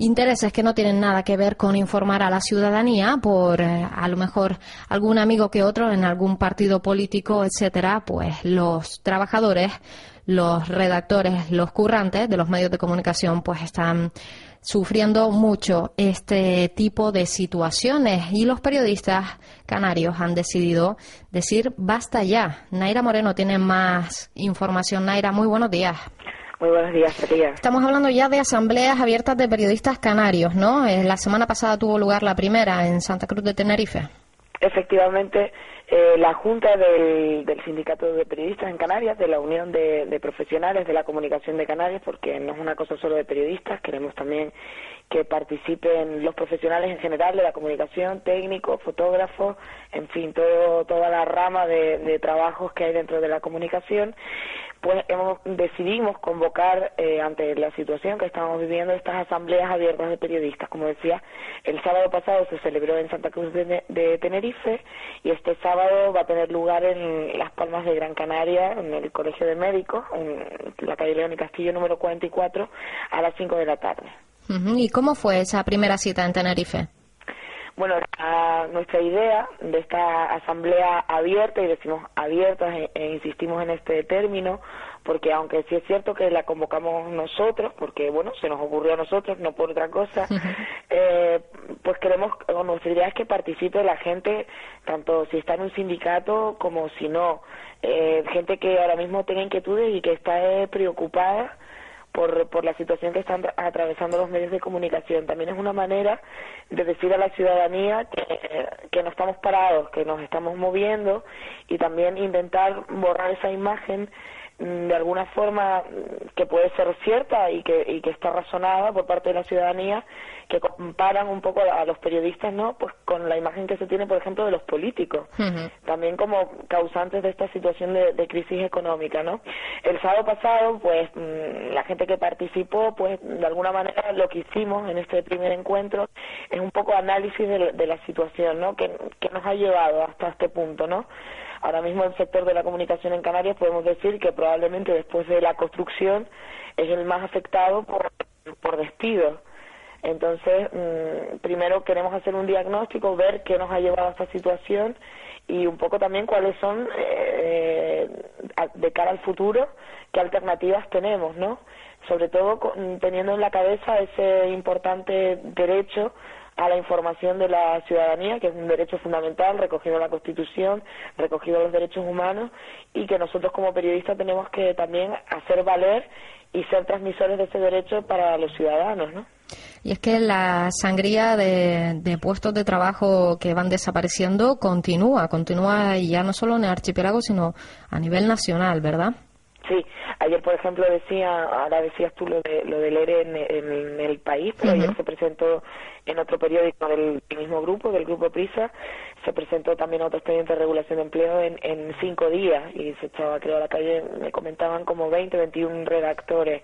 intereses que no tienen nada que ver con informar a la ciudadanía por eh, a lo mejor algún amigo que otro en algún partido político, etcétera, pues los trabajadores, los redactores, los currantes de los medios de comunicación pues están sufriendo mucho este tipo de situaciones y los periodistas canarios han decidido decir basta ya. Naira Moreno tiene más información. Naira, muy buenos días. Muy buenos días, María. Estamos hablando ya de asambleas abiertas de periodistas canarios, ¿no? Eh, la semana pasada tuvo lugar la primera en Santa Cruz de Tenerife. Efectivamente, eh, la Junta del, Sindicato de Periodistas en Canarias, de la Unión de, de, Profesionales de la Comunicación de Canarias, porque no es una cosa solo de periodistas, queremos también que participen los profesionales en general de la comunicación, técnicos, fotógrafos, en fin, todo, toda la rama de, de trabajos que hay dentro de la comunicación pues hemos, decidimos convocar eh, ante la situación que estamos viviendo estas asambleas abiertas de periodistas. Como decía, el sábado pasado se celebró en Santa Cruz de, Tenerife y este sábado va a tener lugar en Las Palmas de Gran Canaria, en el Colegio de Médicos, en la calle León y Castillo número 44, a las 5 de la tarde. ¿Y cómo fue esa primera cita en Tenerife? Bueno, nuestra idea de esta asamblea abierta, y decimos abierta e, e, insistimos en este término, porque aunque sí es cierto que la convocamos nosotros, porque bueno, se nos ocurrió a nosotros, no por otra cosa, [laughs] eh, pues queremos, o nuestra idea es que participe la gente, tanto si está en un sindicato como si no, eh, gente que ahora mismo tenga inquietudes y que está eh, preocupada por, por la situación que están atravesando los medios de comunicación. También es una manera de decir a la ciudadanía que, que no estamos parados, que nos estamos moviendo y también intentar borrar esa imagen de alguna forma mm, que puede ser cierta y que, y que está razonada por parte de la ciudadanía que comparan un poco a los periodistas, ¿no? Pues con la imagen que se tiene, por ejemplo, de los políticos, también como causantes de esta situación de, crisis económica, ¿no? El sábado pasado, pues mm, la gente que participó, pues de alguna manera lo que hicimos en este primer encuentro es un poco análisis de, la situación, ¿no? Que, que nos ha llevado hasta este punto, ¿no? Ahora mismo el sector de la comunicación en Canarias podemos decir que probablemente después de la construcción es el más afectado por, por despidos entonces, mm, primero queremos hacer un diagnóstico, ver qué nos ha llevado a esta situación y un poco también cuáles son, eh, de cara al futuro, qué alternativas tenemos, ¿no? Sobre todo teniendo en la cabeza ese importante derecho a la información de la ciudadanía, que es un derecho fundamental recogido en la Constitución, recogido en los derechos humanos, y que nosotros como periodistas tenemos que también hacer valer y ser transmisores de ese derecho para los ciudadanos, ¿no? Y es que la sangría de, puestos de trabajo que van desapareciendo continúa, continúa ya no solo en el archipiélago, sino a nivel nacional, ¿verdad? Sí, ayer por ejemplo decía, ahora decías tú lo, de, lo del ERE en, el país, pero ayer se presentó en otro periódico del mismo grupo, del grupo PRISA, se presentó también otro expediente de regulación de empleo en, en cinco días y se echaba creo a la calle, me comentaban como 20, 21 redactores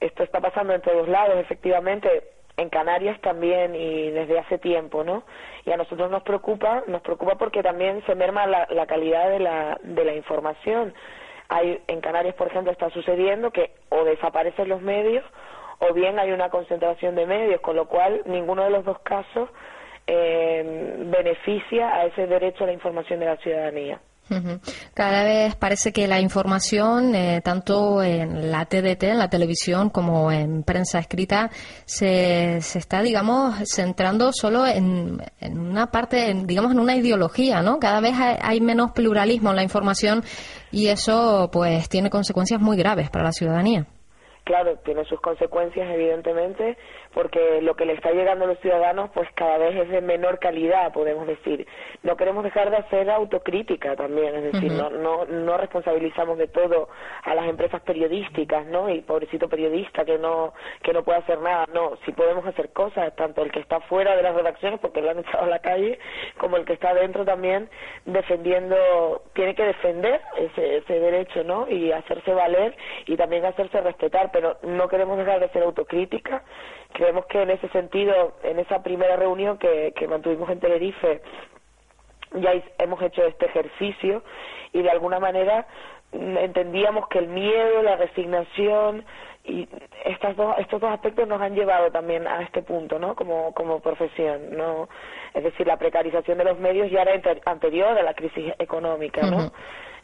esto está pasando en todos lados, efectivamente, en Canarias también y desde hace tiempo, ¿no? Y a nosotros nos preocupa, nos preocupa porque también se merma la, la calidad de la, de la información. Hay, en Canarias, por ejemplo, está sucediendo que o desaparecen los medios o bien hay una concentración de medios, con lo cual ninguno de los dos casos eh, beneficia a ese derecho a la información de la ciudadanía. Cada vez parece que la información, eh, tanto en la TDT, en la televisión, como en prensa escrita, se, se está, digamos, centrando solo en, una parte, digamos, en una ideología, ¿no? Cada vez hay, menos pluralismo en la información y eso, pues, tiene consecuencias muy graves para la ciudadanía. Claro, tiene sus consecuencias, evidentemente, porque lo que le está llegando a los ciudadanos pues cada vez es de menor calidad, podemos decir. No queremos dejar de hacer autocrítica también, es decir, no, no, no responsabilizamos de todo a las empresas periodísticas, ¿no? Y pobrecito periodista que no, que no puede hacer nada, no, si podemos hacer cosas, tanto el que está fuera de las redacciones porque lo han echado a la calle, como el que está dentro también defendiendo, tiene que defender ese, ese derecho, ¿no? Y hacerse valer y también hacerse respetar, pero no queremos dejar de ser autocrítica creemos que en ese sentido, en esa primera reunión que, que mantuvimos en Tenerife, ya hemos hecho este ejercicio y de alguna manera mm, entendíamos que el miedo, la resignación y estas dos, estos dos aspectos nos han llevado también a este punto, ¿no? Como, como profesión, ¿no? Es decir, la precarización de los medios ya era anterior a la crisis económica, ¿no?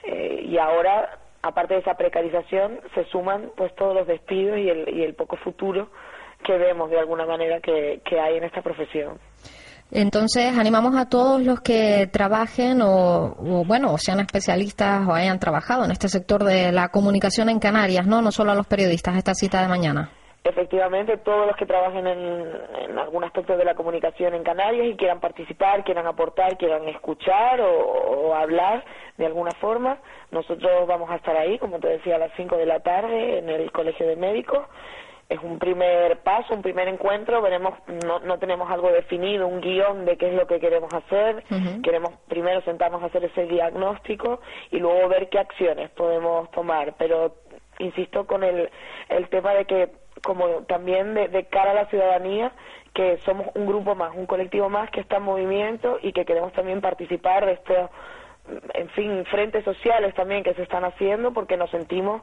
Eh, y ahora, aparte de esa precarización, se suman pues todos los despidos y el, y el poco futuro que vemos de alguna manera que, hay en esta profesión. Entonces, animamos a todos los que trabajen o, bueno, o sean especialistas o hayan trabajado en este sector de la comunicación en Canarias, ¿no? No solo a los periodistas, esta cita de mañana. Efectivamente, todos los que trabajen en, algún aspecto de la comunicación en Canarias y quieran participar, quieran aportar, quieran escuchar o, o hablar de alguna forma, nosotros vamos a estar ahí, como te decía, a las 5 de la tarde en el Colegio de Médicos es un primer paso, un primer encuentro, veremos, no, no tenemos algo definido, un guion de qué es lo que queremos hacer, queremos primero sentarnos a hacer ese diagnóstico y luego ver qué acciones podemos tomar, pero insisto con el, el tema de que como también de, de cara a la ciudadanía, que somos un grupo más, un colectivo más que está en movimiento y que queremos también participar de estos, en fin, frentes sociales también que se están haciendo porque nos sentimos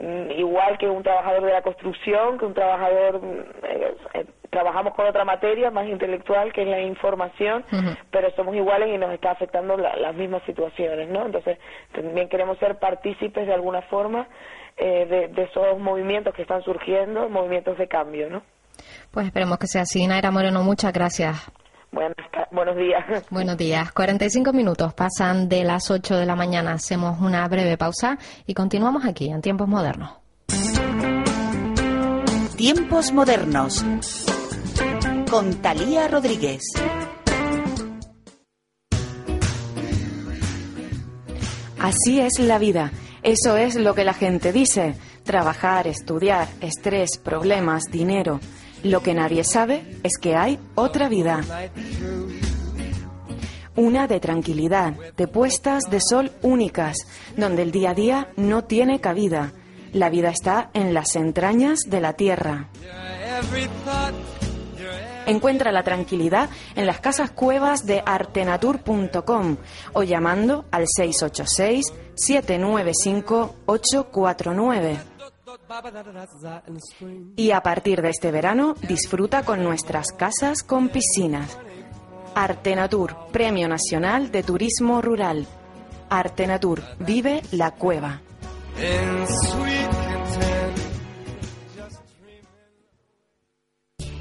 igual que un trabajador de la construcción, que un trabajador, mm, eh, eh, trabajamos con otra materia más intelectual que es la información, pero somos iguales y nos está afectando las mismas situaciones, ¿no? Entonces, también queremos ser partícipes de alguna forma eh, de, de, esos movimientos que están surgiendo, movimientos de cambio, ¿no? Pues esperemos que sea así. Naira Moreno, muchas gracias. Buenas, buenos días. [laughs] Buenos días. 45 minutos pasan de las 8 de la mañana. Hacemos una breve pausa y continuamos aquí en Tiempos Modernos. Tiempos Modernos. Con Talía Rodríguez. Así es la vida. Eso es lo que la gente dice. Trabajar, estudiar, estrés, problemas, dinero. Lo que nadie sabe es que hay otra vida. Una de tranquilidad, de puestas de sol únicas, donde el día a día no tiene cabida. La vida está en las entrañas de la tierra. Encuentra la tranquilidad en las casas cuevas de artenatur.com o llamando al 686-795-849. Y a partir de este verano disfruta con nuestras casas con piscinas. Artenatur, Premio Nacional de Turismo Rural. Artenatur, vive la cueva.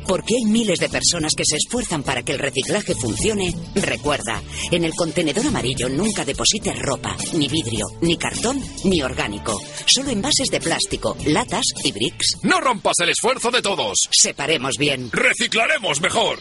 Porque hay miles de personas que se esfuerzan para que el reciclaje funcione, recuerda, en el contenedor amarillo nunca deposites ropa, ni vidrio, ni cartón, ni orgánico. Solo envases de plástico, latas y bricks. No rompas el esfuerzo de todos. Separemos bien. Reciclaremos mejor.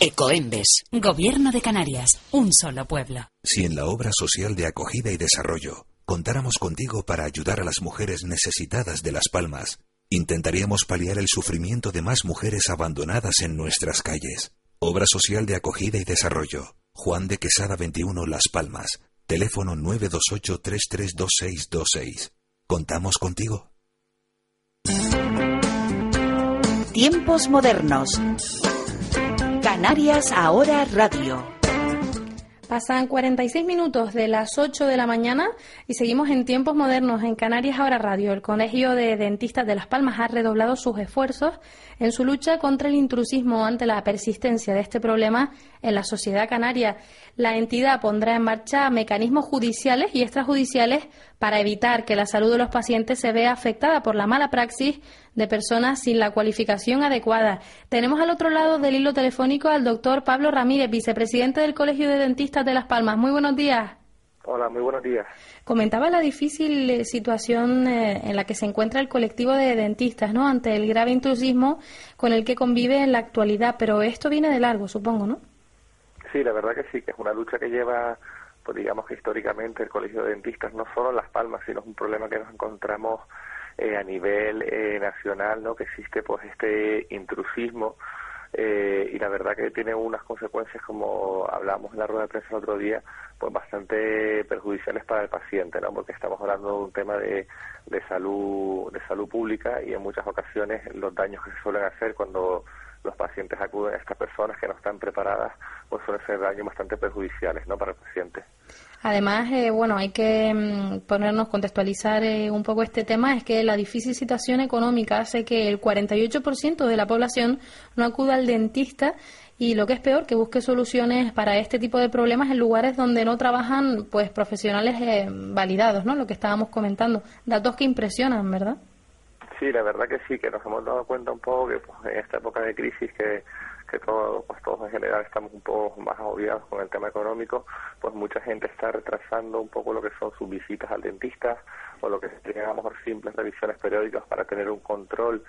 Ecoembes. Gobierno de Canarias. Un solo pueblo. Si en la obra social de acogida y desarrollo contáramos contigo para ayudar a las mujeres necesitadas de Las Palmas, intentaríamos paliar el sufrimiento de más mujeres abandonadas en nuestras calles. Obra Social de Acogida y Desarrollo. Juan de Quesada 21 Las Palmas. Teléfono 928-332626. ¿Contamos contigo? Tiempos modernos. Canarias Ahora Radio. Pasan 46 minutos de las 8 de la mañana y seguimos en tiempos modernos en Canarias Ahora Radio. El Colegio de Dentistas de Las Palmas ha redoblado sus esfuerzos en su lucha contra el intrusismo ante la persistencia de este problema en la sociedad canaria. La entidad pondrá en marcha mecanismos judiciales y extrajudiciales para evitar que la salud de los pacientes se vea afectada por la mala praxis de personas sin la cualificación adecuada. Tenemos al otro lado del hilo telefónico al doctor Pablo Ramírez, vicepresidente del Colegio de Dentistas de Las Palmas. Muy buenos días. Hola, muy buenos días. Comentaba la difícil eh, situación eh, en la que se encuentra el colectivo de dentistas, ¿no? Ante el grave intrusismo con el que convive en la actualidad, pero esto viene de largo, supongo, ¿no? Sí, la verdad que sí, que es una lucha que lleva, pues digamos que históricamente el Colegio de Dentistas, no solo en Las Palmas, sino es un problema que nos encontramos eh, a nivel eh, nacional, ¿no? Que existe pues este intrusismo eh, y la verdad que tiene unas consecuencias como hablamos en la rueda de prensa el otro día, pues bastante perjudiciales para el paciente, ¿no? Porque estamos hablando de un tema de, de salud de salud pública y en muchas ocasiones los daños que se suelen hacer cuando los pacientes acuden a estas personas que no están preparadas, pues suelen ser daños bastante perjudiciales, ¿no? Para el paciente. Además, eh, bueno, hay que mm, ponernos, contextualizar eh, un poco este tema, es que la difícil situación económica hace que el 48% de la población no acuda al dentista y lo que es peor, que busque soluciones para este tipo de problemas en lugares donde no trabajan pues profesionales eh, validados, ¿no? Lo que estábamos comentando, datos que impresionan, ¿verdad? Sí, la verdad que sí, que nos hemos dado cuenta un poco que pues, en esta época de crisis que que todos, pues todos en general estamos un poco más agobiados con el tema económico, pues mucha gente está retrasando un poco lo que son sus visitas al dentista o lo que serían a lo mejor simples revisiones periódicas para tener un control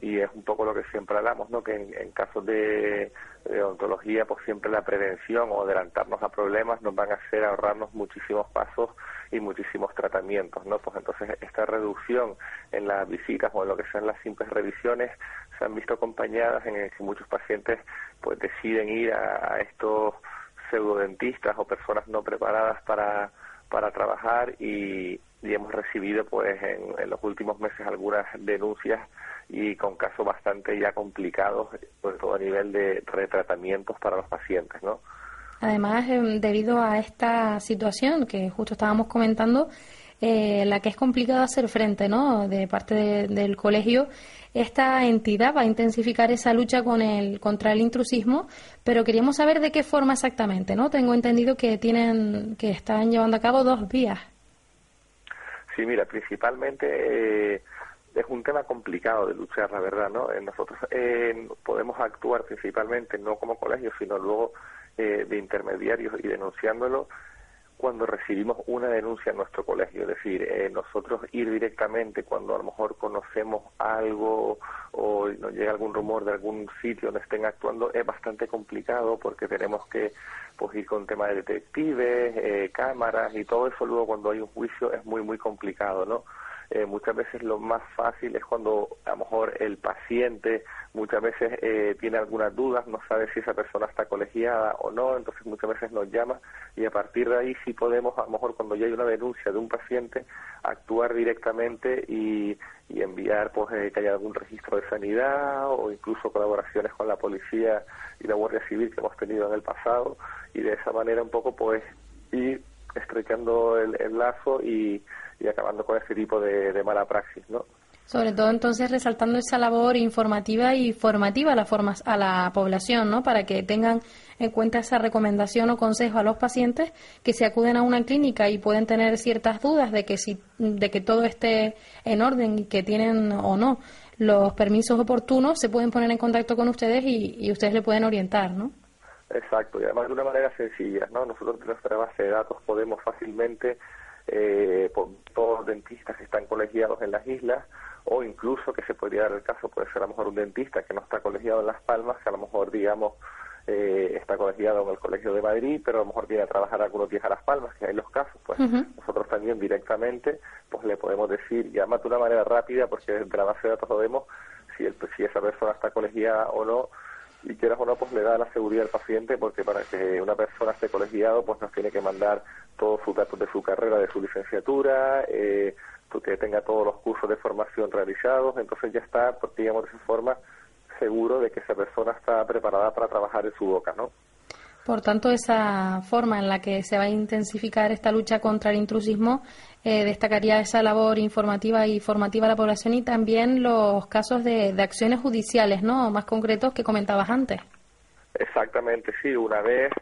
y es un poco lo que siempre hablamos, ¿no? Que en, casos de, de, odontología, pues siempre la prevención o adelantarnos a problemas nos van a hacer ahorrarnos muchísimos pasos y muchísimos tratamientos, ¿no? Pues entonces esta reducción en las visitas o en lo que sean las simples revisiones se han visto acompañadas en que muchos pacientes pues deciden ir a, estos pseudodentistas o personas no preparadas para, para trabajar y, hemos recibido pues en, en, los últimos meses algunas denuncias y con casos bastante ya complicados, sobre todo a nivel de retratamientos para los pacientes, ¿no? Además, em, debido a esta situación que justo estábamos comentando, eh, la que es complicado hacer frente, ¿no? De parte del colegio, esta entidad va a intensificar esa lucha con el contra el intrusismo, pero queríamos saber de qué forma exactamente, ¿no? Tengo entendido que tienen que están llevando a cabo dos vías. Sí, mira, principalmente eh, es un tema complicado de luchar, la verdad, ¿no? Eh, nosotros eh, podemos actuar principalmente no como colegio, sino luego eh, de intermediarios y denunciándolo cuando recibimos una denuncia en nuestro colegio, es decir, nosotros ir directamente cuando a lo mejor conocemos algo o nos llega algún rumor de algún sitio donde estén actuando es bastante complicado porque tenemos que pues, ir con tema de detectives, cámaras y todo eso luego cuando hay un juicio es muy muy complicado, ¿no? Eh, muchas veces lo más fácil es cuando a lo mejor el paciente muchas veces eh, tiene algunas dudas, no sabe si esa persona está colegiada o no, entonces muchas veces nos llama y a partir de ahí sí podemos, a lo mejor cuando ya hay una denuncia de un paciente, actuar directamente y, enviar pues eh, que haya algún registro de sanidad o incluso colaboraciones con la policía y la Guardia Civil que hemos tenido en el pasado. Y de esa manera un poco pues ir estrechando el lazo y y acabando con ese tipo de, mala praxis, ¿no? Sobre todo entonces resaltando esa labor informativa y formativa a la, formas, a la población, ¿no? Para que tengan en cuenta esa recomendación o consejo a los pacientes que se acuden a una clínica y pueden tener ciertas dudas de que si de que todo esté en orden y que tienen o no los permisos oportunos, se pueden poner en contacto con ustedes y, y ustedes le pueden orientar, ¿no? Exacto, y además de una manera sencilla, ¿no? Nosotros en nuestra base de datos podemos fácilmente eh, por todos los dentistas que están colegiados en las islas o incluso que se podría dar el caso, puede ser a lo mejor un dentista que no está colegiado en Las Palmas, que a lo mejor, digamos, eh, está colegiado en el Colegio de Madrid, pero a lo mejor viene a trabajar algunos días a Las Palmas, que hay los casos, pues nosotros también directamente pues le podemos decir, y además de una manera rápida, porque de la base de datos lo vemos, si, el, si esa persona está colegiada o no, y quieras o no, pues le da la seguridad al paciente, porque para que una persona esté colegiado, pues nos tiene que mandar todos sus datos de su carrera, de su licenciatura, eh, que tenga todos los cursos de formación realizados, entonces ya está, pues, digamos, de esa forma seguro de que esa persona está preparada para trabajar en su boca, ¿no? Por tanto, esa forma en la que se va a intensificar esta lucha contra el intrusismo eh, destacaría esa labor informativa y formativa a la población y también los casos de, de acciones judiciales, ¿no? Más concretos que comentabas antes. Exactamente, sí. Una vez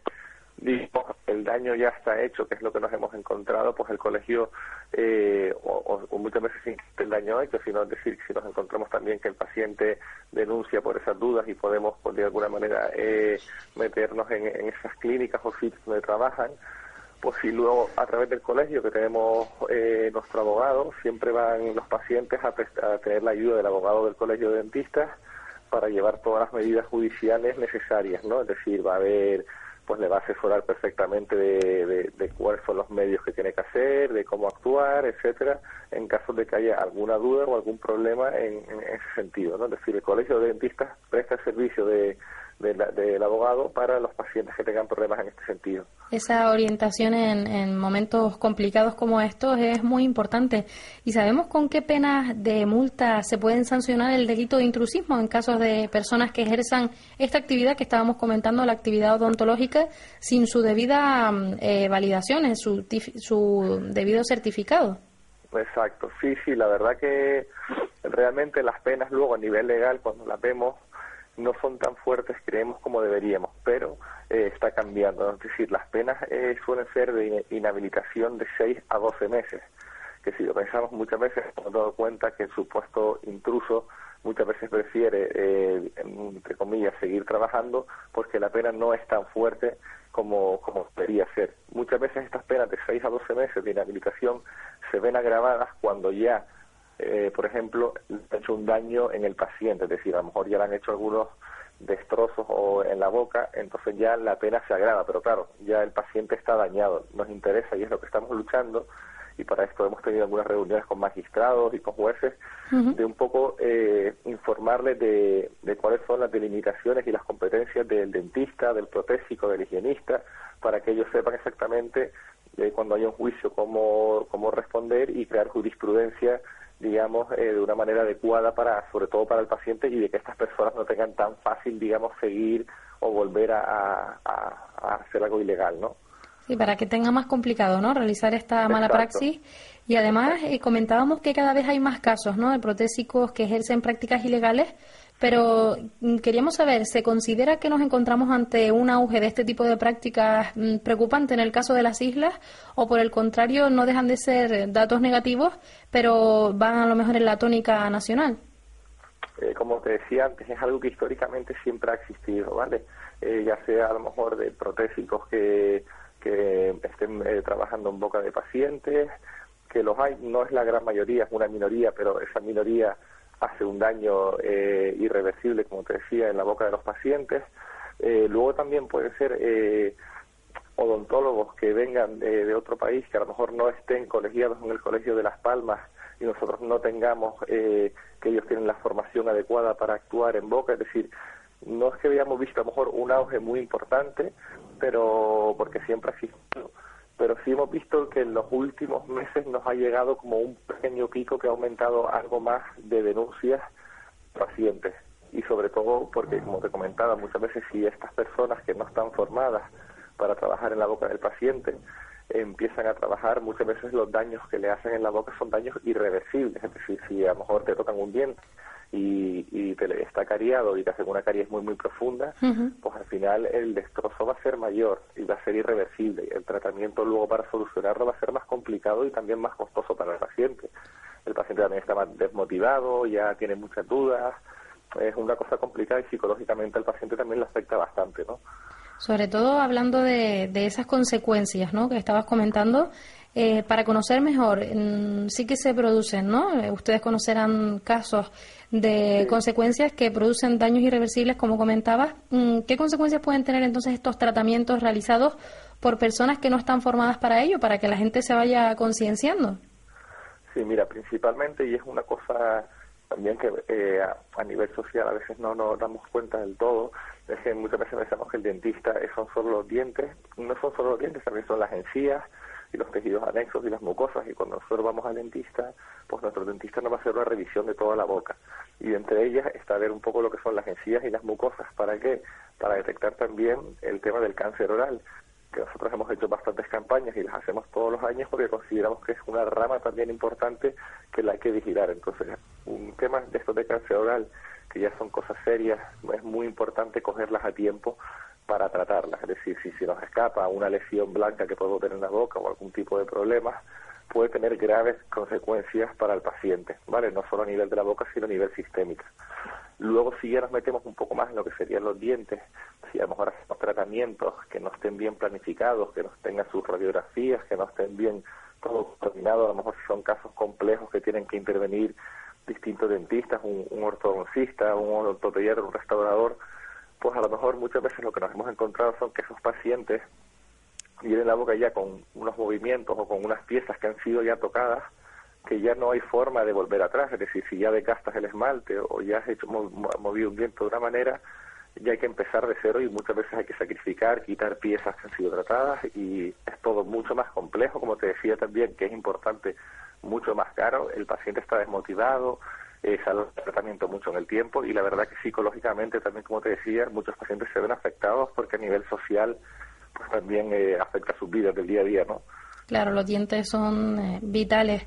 el daño ya está hecho, que es lo que nos hemos encontrado, pues el colegio, eh, o, muchas veces el daño hecho, sino decir, si nos encontramos también que el paciente denuncia por esas dudas y podemos, pues, de alguna manera, eh, meternos en, esas clínicas o sitios donde trabajan, pues si luego a través del colegio que tenemos eh, nuestro abogado, siempre van los pacientes a, tener la ayuda del abogado del colegio de dentistas para llevar todas las medidas judiciales necesarias, ¿no? Es decir, va a haber pues le va a asesorar perfectamente de, cuáles son los medios que tiene que hacer, de cómo actuar, etcétera, en caso de que haya alguna duda o algún problema en, ese sentido, ¿no? Es decir, el Colegio de Dentistas presta el servicio de, del abogado para los pacientes que tengan problemas en este sentido. Esa orientación en, momentos complicados como estos es muy importante. ¿Y sabemos con qué penas de multa se pueden sancionar el delito de intrusismo en casos de personas que ejerzan esta actividad que estábamos comentando, la actividad odontológica, sin su debida mm, eh, validación, su, su debido certificado? Exacto, sí, sí, la verdad que realmente las penas luego a nivel legal, cuando las vemos, no son tan fuertes, creemos, como deberíamos, pero eh, está cambiando. Es decir, las penas eh, suelen ser de inhabilitación de 6 a 12 meses, que si lo pensamos muchas veces hemos dado cuenta que el supuesto intruso muchas veces prefiere, eh, entre comillas, seguir trabajando porque la pena no es tan fuerte como, como debería ser. Muchas veces estas penas de 6 a 12 meses de inhabilitación se ven agravadas cuando ya eh, por ejemplo, ha hecho un daño en el paciente, es decir, a lo mejor ya le han hecho algunos destrozos o en la boca, entonces ya la pena se agrava, pero claro, ya el paciente está dañado, nos interesa y es lo que estamos luchando y para esto hemos tenido algunas reuniones con magistrados y con jueces de un poco eh, informarles de, cuáles son las delimitaciones y las competencias del dentista, del protésico, del higienista, para que ellos sepan exactamente eh, cuando haya un juicio cómo, cómo responder y crear jurisprudencia digamos, eh, de una manera adecuada para, sobre todo para el paciente y de que estas personas no tengan tan fácil, digamos, seguir o volver a, hacer algo ilegal, ¿no? Y para que tenga más complicado, ¿no? Realizar esta mala praxis. Y además eh, comentábamos que cada vez hay más casos, ¿no? De protésicos que ejercen prácticas ilegales. Pero mm, queríamos saber, ¿se considera que nos encontramos ante un auge de este tipo de prácticas mm, preocupante en el caso de las islas? ¿O por el contrario, no dejan de ser datos negativos, pero van a lo mejor en la tónica nacional? Eh, como te decía antes, es algo que históricamente siempre ha existido, ¿vale? Eh, ya sea a lo mejor de protésicos que, que estén eh, trabajando en boca de pacientes, que los hay, no es la gran mayoría, es una minoría, pero esa minoría hace un daño irreversible, como te decía, en la boca de los pacientes. luego también puede ser odontólogos que vengan de otro país, que a lo mejor no estén colegiados en el Colegio de Las Palmas y nosotros no tengamos eh, que ellos tienen la formación adecuada para actuar en boca, es decir, no es que hayamos visto a lo mejor un auge muy importante, pero porque siempre ha existido, pero sí hemos visto que en los últimos meses nos ha llegado como un pequeño pico que ha aumentado algo más de denuncias pacientes. Y sobre todo porque como te comentaba muchas veces si estas personas que no están formadas para trabajar en la boca del paciente empiezan a trabajar, muchas veces los daños que le hacen en la boca son daños irreversibles. Es decir, si a lo mejor te tocan un diente y, y te está cariado y te hacen una caries muy, muy profunda, pues al final el destrozo va a ser mayor y va a ser irreversible. El tratamiento luego para solucionarlo va a ser más complicado y también más costoso para el paciente. El paciente también está más desmotivado, ya tiene muchas dudas, es una cosa complicada y psicológicamente al paciente también le afecta bastante, ¿no? Sobre todo hablando de, esas consecuencias ¿no? que estabas comentando, eh, para conocer mejor, sí que se producen, ¿no? Eh, ustedes conocerán casos de consecuencias que producen daños irreversibles, como comentabas. Mm, ¿Qué consecuencias pueden tener entonces estos tratamientos realizados por personas que no están formadas para ello, para que la gente se vaya concienciando? Sí, mira, principalmente, y es una cosa también que eh, a, nivel social a veces no nos damos cuenta del todo, es que muchas veces pensamos que el dentista son solo los dientes, no son solo los dientes, también son las encías y los tejidos anexos y las mucosas, y cuando nosotros vamos al dentista, pues nuestro dentista nos va a hacer una revisión de toda la boca, y entre ellas está ver un poco lo que son las encías y las mucosas, ¿para qué? Para detectar también el tema del cáncer oral, que nosotros hemos hecho bastantes campañas y las hacemos todos los años porque consideramos que es una rama también importante que la hay que vigilar. Entonces, un tema de esto de cáncer oral, que ya son cosas serias, es muy importante cogerlas a tiempo para tratarlas. Es decir, si se nos escapa una lesión blanca que podemos tener en la boca o algún tipo de problema, puede tener graves consecuencias para el paciente, ¿vale? No solo a nivel de la boca, sino a nivel sistémico. Luego, si ya nos metemos un poco más en lo que serían los dientes, si a lo mejor hacemos tratamientos que no estén bien planificados, que no tengan sus radiografías, que no estén bien todo coordinado, a lo mejor si son casos complejos que tienen que intervenir distintos dentistas, un, ortodoncista, un ortopediatra, un restaurador, pues a lo mejor muchas veces lo que nos hemos encontrado son que esos pacientes vienen la boca ya con unos movimientos o con unas piezas que han sido ya tocadas que ya no hay forma de volver atrás, es decir, si ya decastas el esmalte o ya has hecho movido un viento de una manera, ya hay que empezar de cero y muchas veces hay que sacrificar, quitar piezas que han sido tratadas y es todo mucho más complejo, como te decía también, que es importante, mucho más caro, el paciente está desmotivado, eh, sale el tratamiento mucho en el tiempo y la verdad que psicológicamente también, como te decía, muchos pacientes se ven afectados porque a nivel social pues también eh, afecta sus vidas del día a día, ¿no? Claro, los dientes son eh, vitales.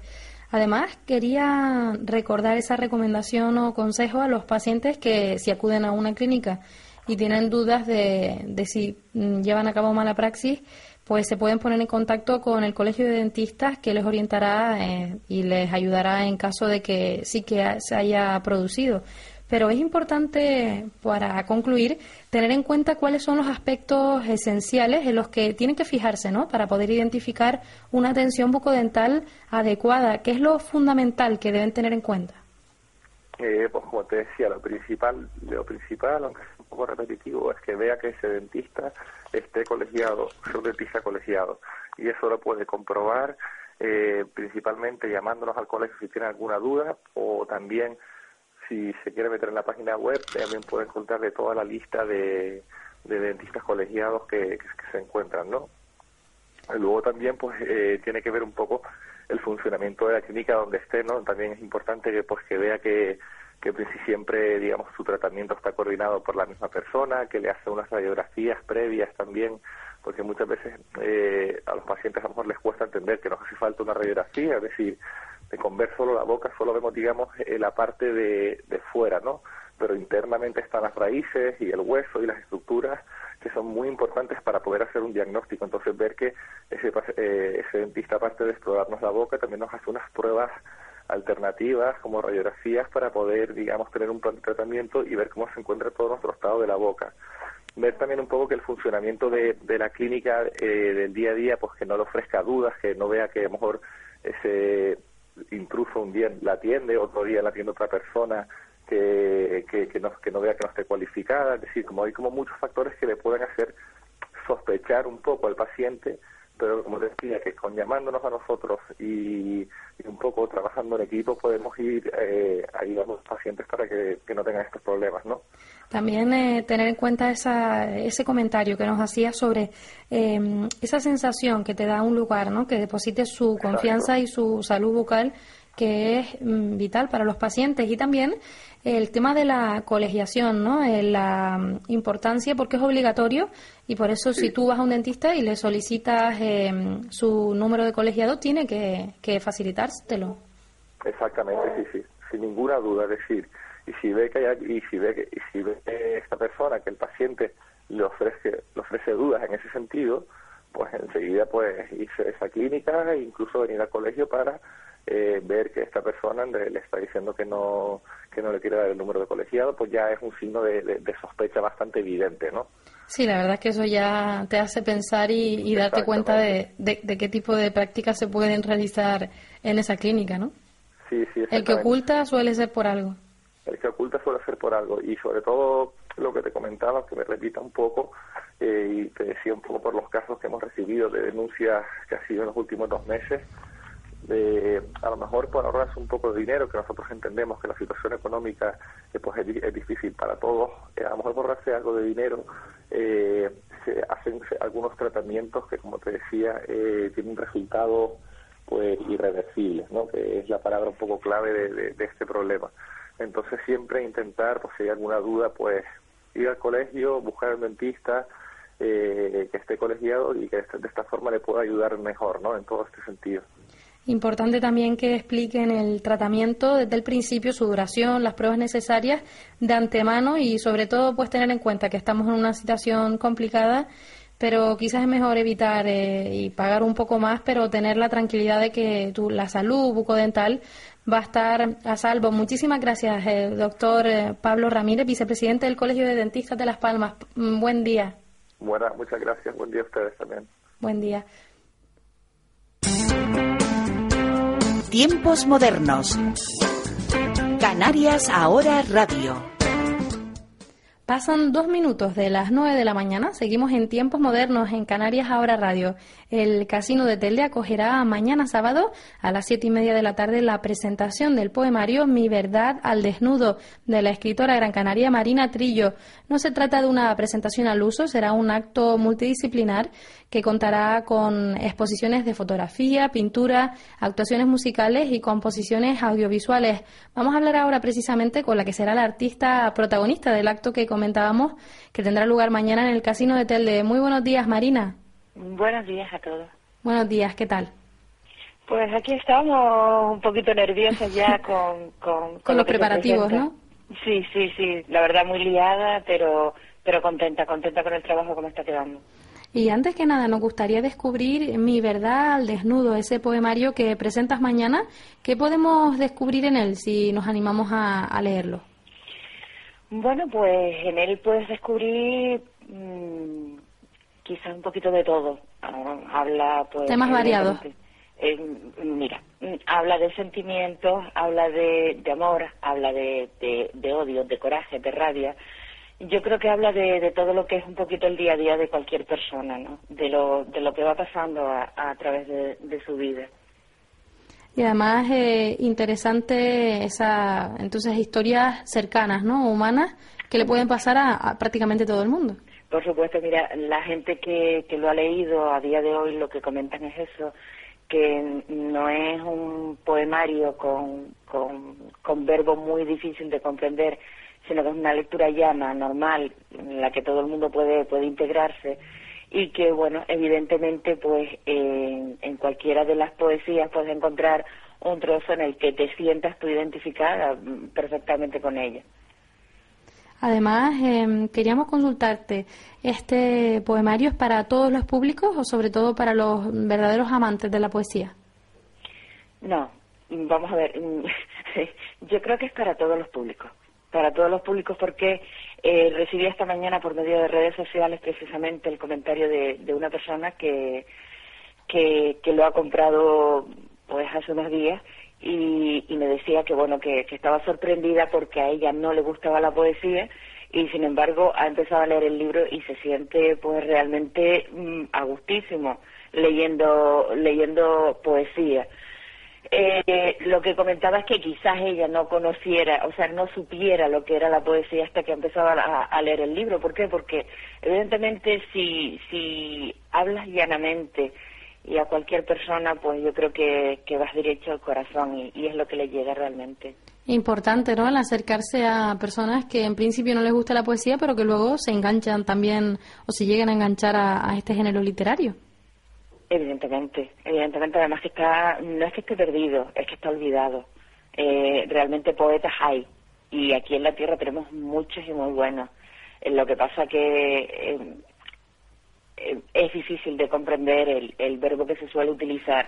Además, quería recordar esa recomendación o consejo a los pacientes que si acuden a una clínica y tienen dudas de, si mm, llevan a cabo mala praxis, pues se pueden poner en contacto con el Colegio de Dentistas que les orientará eh, y les ayudará en caso de que sí que se haya producido. Pero es importante, para concluir, tener en cuenta cuáles son los aspectos esenciales en los que tienen que fijarse, ¿no? Para poder identificar una atención bucodental adecuada. ¿Qué es lo fundamental que deben tener en cuenta? Eh, pues como te decía, lo principal, lo principal, aunque es un poco repetitivo, es que vea que ese dentista esté colegiado, es un dentista colegiado. Y eso lo puede comprobar eh, principalmente llamándonos al colegio si tiene alguna duda o también si se quiere meter en la página web, también puede encontrar de toda la lista de, dentistas colegiados que, se encuentran, ¿no? Luego también, pues, eh, tiene que ver un poco el funcionamiento de la clínica donde esté, ¿no? También es importante que, pues, que vea que, que siempre, digamos, su tratamiento está coordinado por la misma persona, que le hace unas radiografías previas también porque muchas veces eh, a los pacientes a lo mejor les cuesta entender que nos hace falta una radiografía, es decir, de con ver solo la boca solo vemos, digamos, eh, la parte de, de fuera, ¿no? Pero internamente están las raíces y el hueso y las estructuras que son muy importantes para poder hacer un diagnóstico. Entonces, ver que ese, eh, ese dentista, aparte de explorarnos la boca, también nos hace unas pruebas alternativas como radiografías para poder, digamos, tener un plan de tratamiento y ver cómo se encuentra todo nuestro estado de la boca. Ver también un poco que el funcionamiento de, de la clínica eh, del día a día, pues que no le ofrezca dudas, que no vea que a lo mejor ese intruso un día la atiende, otro día la atiende otra persona, que, que, que, no, que no vea que no esté cualificada. Es decir, como hay como muchos factores que le pueden hacer sospechar un poco al paciente pero como decía, que con llamándonos a nosotros y, un poco trabajando en equipo podemos ir eh, ayudando a los pacientes para que, no tengan estos problemas, ¿no? También eh, tener en cuenta esa, ese comentario que nos hacía sobre eh, esa sensación que te da un lugar, ¿no? Que deposite su confianza y su salud bucal que es mm, vital para los pacientes y también el tema de la colegiación, ¿no? Eh, la mm, importancia porque es obligatorio y por eso si tú vas a un dentista y le solicitas eh, su número de colegiado tiene que, que facilitártelo. Exactamente, sí, sí, sin ninguna duda, es decir, y si ve que hay, y si ve que, y si ve esta persona, que el paciente le ofrece le ofrece dudas en ese sentido, pues enseguida pues irse a esa clínica e incluso venir al colegio para eh, ver que esta persona le, está diciendo que no que no le quiere dar el número de colegiado, pues ya es un signo de, sospecha bastante evidente, ¿no? Sí, la verdad es que eso ya te hace pensar y, darte cuenta de, de, qué tipo de prácticas se pueden realizar en esa clínica, ¿no? Sí, sí. El que oculta suele ser por algo. El que oculta suele ser por algo y sobre todo lo que te comentaba, que me repita un poco eh, y te decía un poco por los casos que hemos recibido de denuncias que ha sido en los últimos dos meses, de a lo mejor por ahorrarse un poco de dinero, que nosotros entendemos que la situación económica eh, pues es, difícil para todos, eh, a lo mejor ahorrarse algo de dinero eh, se hacen algunos tratamientos que, como te decía, tienen un resultado pues irreversible, ¿no? que es la palabra un poco clave de, de, este problema. Entonces siempre intentar, pues si hay alguna duda, pues ir al colegio, buscar un dentista, que esté colegiado y que de esta forma le pueda ayudar mejor, ¿no? En todo este sentido. Importante también que expliquen el tratamiento desde el principio, su duración, las pruebas necesarias de antemano y sobre todo pues tener en cuenta que estamos en una situación complicada, pero quizás es mejor evitar eh, y pagar un poco más, pero tener la tranquilidad de que tu, la salud bucodental va a estar a salvo. Muchísimas gracias, eh, doctor eh, Pablo Ramírez, vicepresidente del Colegio de Dentistas de Las Palmas. Mm, buen día. Buenas, muchas gracias. Buen día a ustedes también. Buen día. Tiempos modernos. Canarias Ahora Radio. Pasan dos minutos de las nueve de la mañana. Seguimos en tiempos modernos en Canarias Ahora Radio. El Casino de Telde acogerá mañana sábado a las siete y media de la tarde la presentación del poemario Mi verdad al desnudo de la escritora gran canaria Marina Trillo. No se trata de una presentación al uso, será un acto multidisciplinar que contará con exposiciones de fotografía, pintura, actuaciones musicales y composiciones audiovisuales. Vamos a hablar ahora precisamente con la que será la artista protagonista del acto que comentábamos, que tendrá lugar mañana en el Casino de Telde. Muy buenos días, Marina. Buenos días a todos. Buenos días, ¿qué tal? Pues aquí estamos un poquito nerviosas ya [laughs] con... Con, los preparativos, ¿no? Sí, sí, sí, la verdad muy liada, pero, pero contenta, contenta con el trabajo me está quedando. Y antes que nada, nos gustaría descubrir Mi verdad al desnudo, ese poemario que presentas mañana. ¿Qué podemos descubrir en él si nos animamos a, leerlo? Bueno, pues en él puedes descubrir mmm, quizás un poquito de todo. Ah, habla, pues. Temas variados. Eh, mira, habla de sentimientos, habla de, amor, habla de, de odio, de coraje, de rabia yo creo que habla de, todo lo que es un poquito el día a día de cualquier persona, ¿no? De lo, de lo que va pasando a, través de, su vida. Y además eh, interesante esa, entonces, historias cercanas, ¿no? Humanas que le pueden pasar a, prácticamente todo el mundo. Por supuesto, mira, la gente que, que lo ha leído a día de hoy lo que comentan es eso, que no es un poemario con, con, con verbos muy difícil de comprender, sino que es una lectura llana, normal, en la que todo el mundo puede, puede integrarse y que, bueno, evidentemente, pues en, en cualquiera de las poesías puedes encontrar un trozo en el que te sientas tú identificada mm, perfectamente con ella. Además, em, queríamos consultarte, ¿este poemario es para todos los públicos o sobre todo para los verdaderos amantes de la poesía? No, vamos a ver, [laughs] yo creo que es para todos los públicos, para todos los públicos porque eh, recibí esta mañana por medio de redes sociales precisamente el comentario de, una persona que, que, lo ha comprado pues hace unos días y, y me decía que bueno que, que, estaba sorprendida porque a ella no le gustaba la poesía y sin embargo ha empezado a leer el libro y se siente pues realmente mm, a gustísimo leyendo leyendo poesía eh, lo que comentaba es que quizás ella no conociera, o sea, no supiera lo que era la poesía hasta que empezaba a, leer el libro. ¿Por qué? Porque evidentemente si, si hablas llanamente y a cualquier persona, pues yo creo que, que vas derecho al corazón y, es lo que le llega realmente. Importante, ¿no? El acercarse a personas que en principio no les gusta la poesía, pero que luego se enganchan también o se llegan a enganchar a este género literario. Evidentemente, evidentemente, además que está, no es que esté perdido, es que está olvidado. Eh, realmente poetas hay y aquí en la tierra tenemos muchos y muy buenos. Eh, lo que pasa que eh, eh, es difícil de comprender el, el verbo que se suele utilizar.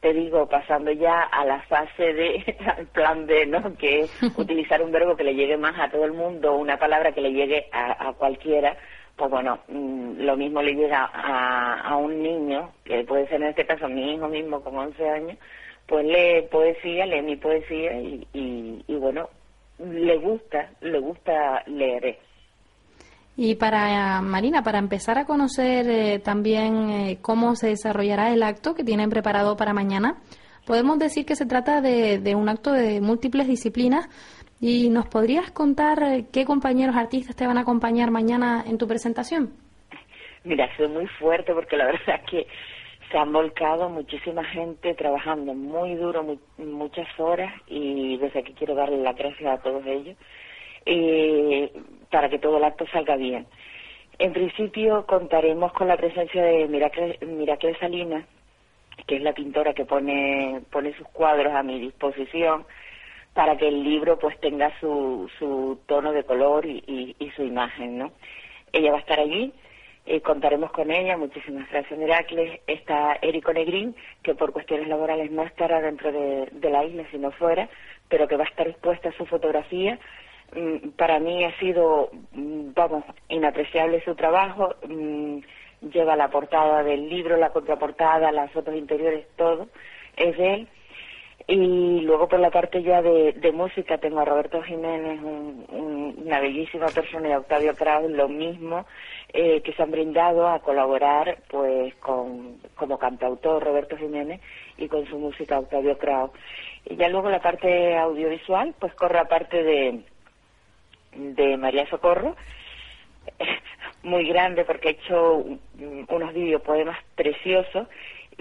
Te digo, pasando ya a la fase de [laughs] al plan B, ¿no? Que es [laughs] utilizar un verbo que le llegue más a todo el mundo, una palabra que le llegue a, a cualquiera, pues bueno, mm, lo mismo le llega a, a, un niño, que puede ser en este caso mi hijo mismo con 11 años, pues lee poesía, lee mi poesía y, y, y bueno, le gusta, le gusta leer. Y para Marina, para empezar a conocer eh, también eh, cómo se desarrollará el acto que tienen preparado para mañana, podemos decir que se trata de, de un acto de múltiples disciplinas. ¿Y nos podrías contar eh, qué compañeros artistas te van a acompañar mañana en tu presentación? Mira, sido muy fuerte porque la [laughs] verdad es que se han volcado muchísima gente trabajando muy duro, muchas horas y desde aquí quiero darle las gracias a todos ellos eh, para que todo el acto salga bien. En principio contaremos con la presencia de Miracle Salinas, que es la pintora que pone, pone sus cuadros a mi disposición para que el libro pues tenga su, su tono de color y, y, su imagen, ¿no? Ella va a estar allí, eh, contaremos con ella, muchísimas gracias Miracles. Está Érico Negrín, que por cuestiones laborales no estará dentro de, la isla, sino fuera, pero que va a estar expuesta su fotografía Mm, para mí ha sido, mm, vamos, inapreciable su trabajo. Mm, lleva la portada del libro, la contraportada, las fotos interiores, todo es de él. Y luego por la parte ya de, música tengo a Roberto Jiménez, un, un, una bellísima persona, y a Octavio Kraus, lo mismo, eh, que se han brindado a colaborar pues con como cantautor Roberto Jiménez y con su música Octavio Kraus. Y ya luego la parte audiovisual pues corre aparte de de María Socorro, [laughs] muy grande porque ha hecho unos videopoemas preciosos,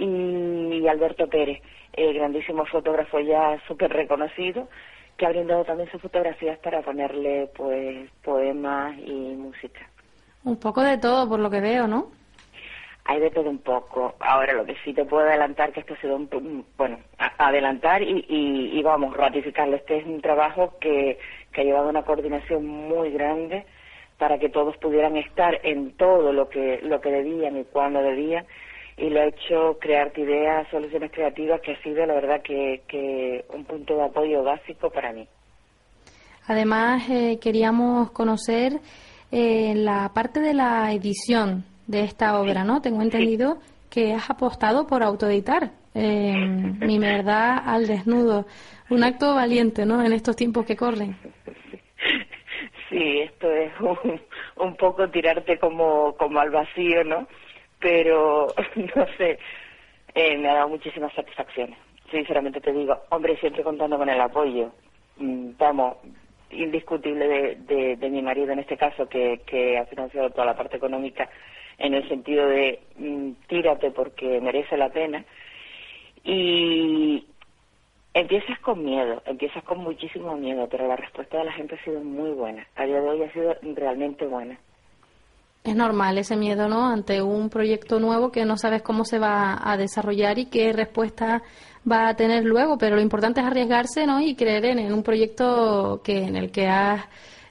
y Alberto Pérez, grandísimo fotógrafo ya súper reconocido, que ha brindado también sus fotografías para ponerle pues poemas y música. Un poco de todo, por lo que veo, ¿no? Hay de todo un poco. Ahora, lo que sí te puedo adelantar, que esto ha sido un, bueno, a, adelantar y, y, y, vamos, ratificarlo. Este es un trabajo que que ha llevado una coordinación muy grande para que todos pudieran estar en todo lo que lo que debían y cuando debían y lo ha hecho crearte ideas, soluciones creativas que ha sido la verdad que, que un punto de apoyo básico para mí. Además eh, queríamos conocer eh, la parte de la edición de esta obra, ¿no? Tengo entendido que has apostado por autoeditar eh, [laughs] Mi verdad al desnudo. Un acto valiente, ¿no? En estos tiempos que corren. Sí, esto es un, un poco tirarte como, como al vacío, ¿no? Pero, [laughs] no sé, eh, me ha dado muchísimas satisfacciones. Sinceramente te digo, hombre, siempre contando con el apoyo, mm, vamos, indiscutible de, de, de mi marido en este caso, que, que ha financiado toda la parte económica en el sentido de mm, tírate porque merece la pena. Y, Empiezas con miedo, empiezas con muchísimo miedo, pero la respuesta de la gente ha sido muy buena. A día de hoy ha sido realmente buena. Es normal ese miedo, ¿no? Ante un proyecto nuevo que no sabes cómo se va a desarrollar y qué respuesta va a tener luego, pero lo importante es arriesgarse, ¿no? Y creer en, un proyecto que en el que has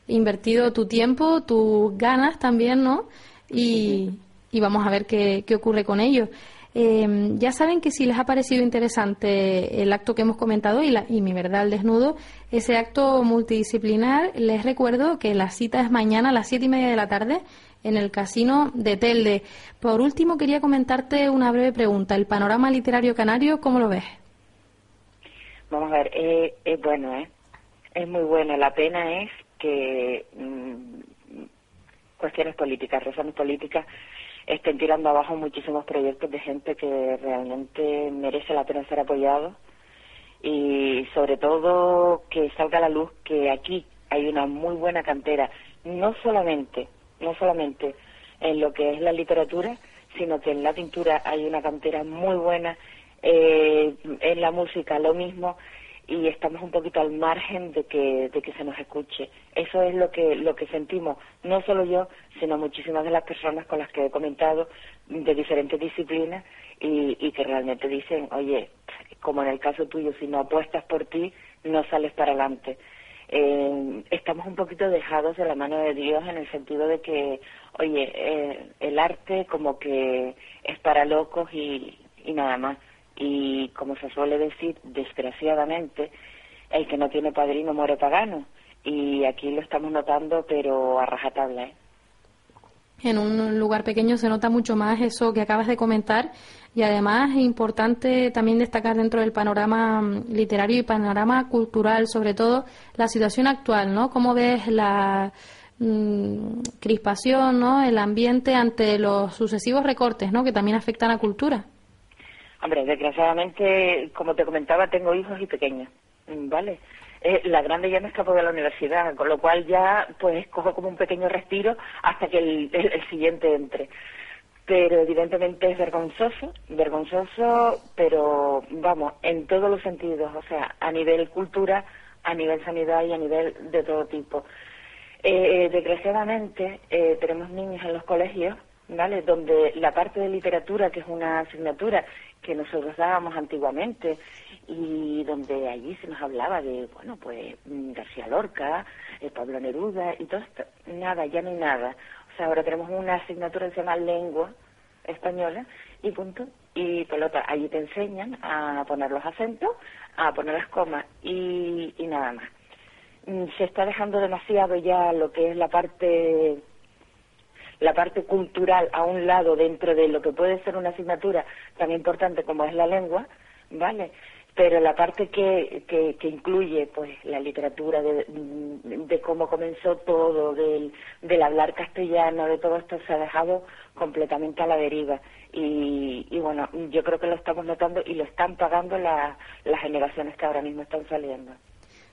invertido tu tiempo, tus ganas también, ¿no? Y, vamos a ver qué, qué ocurre con ello. Eh, ya saben que si les ha parecido interesante el acto que hemos comentado y, la, y mi verdad al desnudo, ese acto multidisciplinar, les recuerdo que la cita es mañana a las siete y media de la tarde en el casino de Telde. Por último, quería comentarte una breve pregunta. ¿El panorama literario canario, cómo lo ves? Vamos a ver, eh, es bueno, ¿eh? Es muy bueno. La pena es que mm, cuestiones políticas, razones políticas, estén tirando abajo muchísimos proyectos de gente que realmente merece la pena ser apoyado y sobre todo que salga a la luz que aquí hay una muy buena cantera, no solamente, no solamente en lo que es la literatura, sino que en la pintura hay una cantera muy buena, eh, en la música lo mismo, y estamos un poquito al margen de que, de que se nos escuche. Eso es lo que, lo que sentimos, no solo yo, sino muchísimas de las personas con las que he comentado de diferentes disciplinas y, y que realmente dicen, oye, como en el caso tuyo, si no apuestas por ti, no sales para adelante. Eh, estamos un poquito dejados de la mano de Dios en el sentido de que, oye, eh, el arte como que es para locos y, nada más y como se suele decir, desgraciadamente, el que no tiene padrino muere pagano. Y aquí lo estamos notando, pero a rajatabla. ¿eh? En un lugar pequeño se nota mucho más eso que acabas de comentar y además es importante también destacar dentro del panorama mm, literario y panorama cultural, sobre todo la situación actual, ¿no? ¿Cómo ves la mm, crispación, ¿no? El ambiente ante los sucesivos recortes, ¿no? Que también afectan a cultura. Hombre, desgraciadamente, como te comentaba, tengo hijos y pequeños, ¿vale? Eh, la grande ya me escapó de la universidad, con lo cual ya pues cojo como un pequeño respiro hasta que el, el, siguiente entre. Pero evidentemente es vergonzoso, vergonzoso, pero vamos, en todos los sentidos, o sea, a nivel cultura, a nivel sanidad y a nivel de todo tipo. Eh, desgraciadamente eh, tenemos niños en los colegios ¿vale? Donde la parte de literatura, que es una asignatura que nosotros dábamos antiguamente y donde allí se nos hablaba de, bueno, pues mm, García Lorca, eh, Pablo Neruda y todo esto, nada, ya no hay nada. O sea, ahora tenemos una asignatura que se lengua española y punto, y pelota, allí te enseñan a poner los acentos, a poner las comas y, y nada más. Mm, se está dejando demasiado ya lo que es la parte la parte cultural a un lado dentro de lo que puede ser una asignatura tan importante como es la lengua, ¿vale? Pero la parte que, que, incluye pues la literatura, de, de, cómo comenzó todo, del, del hablar castellano, de todo esto se ha dejado completamente a la deriva. Y, y bueno, yo creo que lo estamos notando y lo están pagando las generaciones que ahora mismo están saliendo.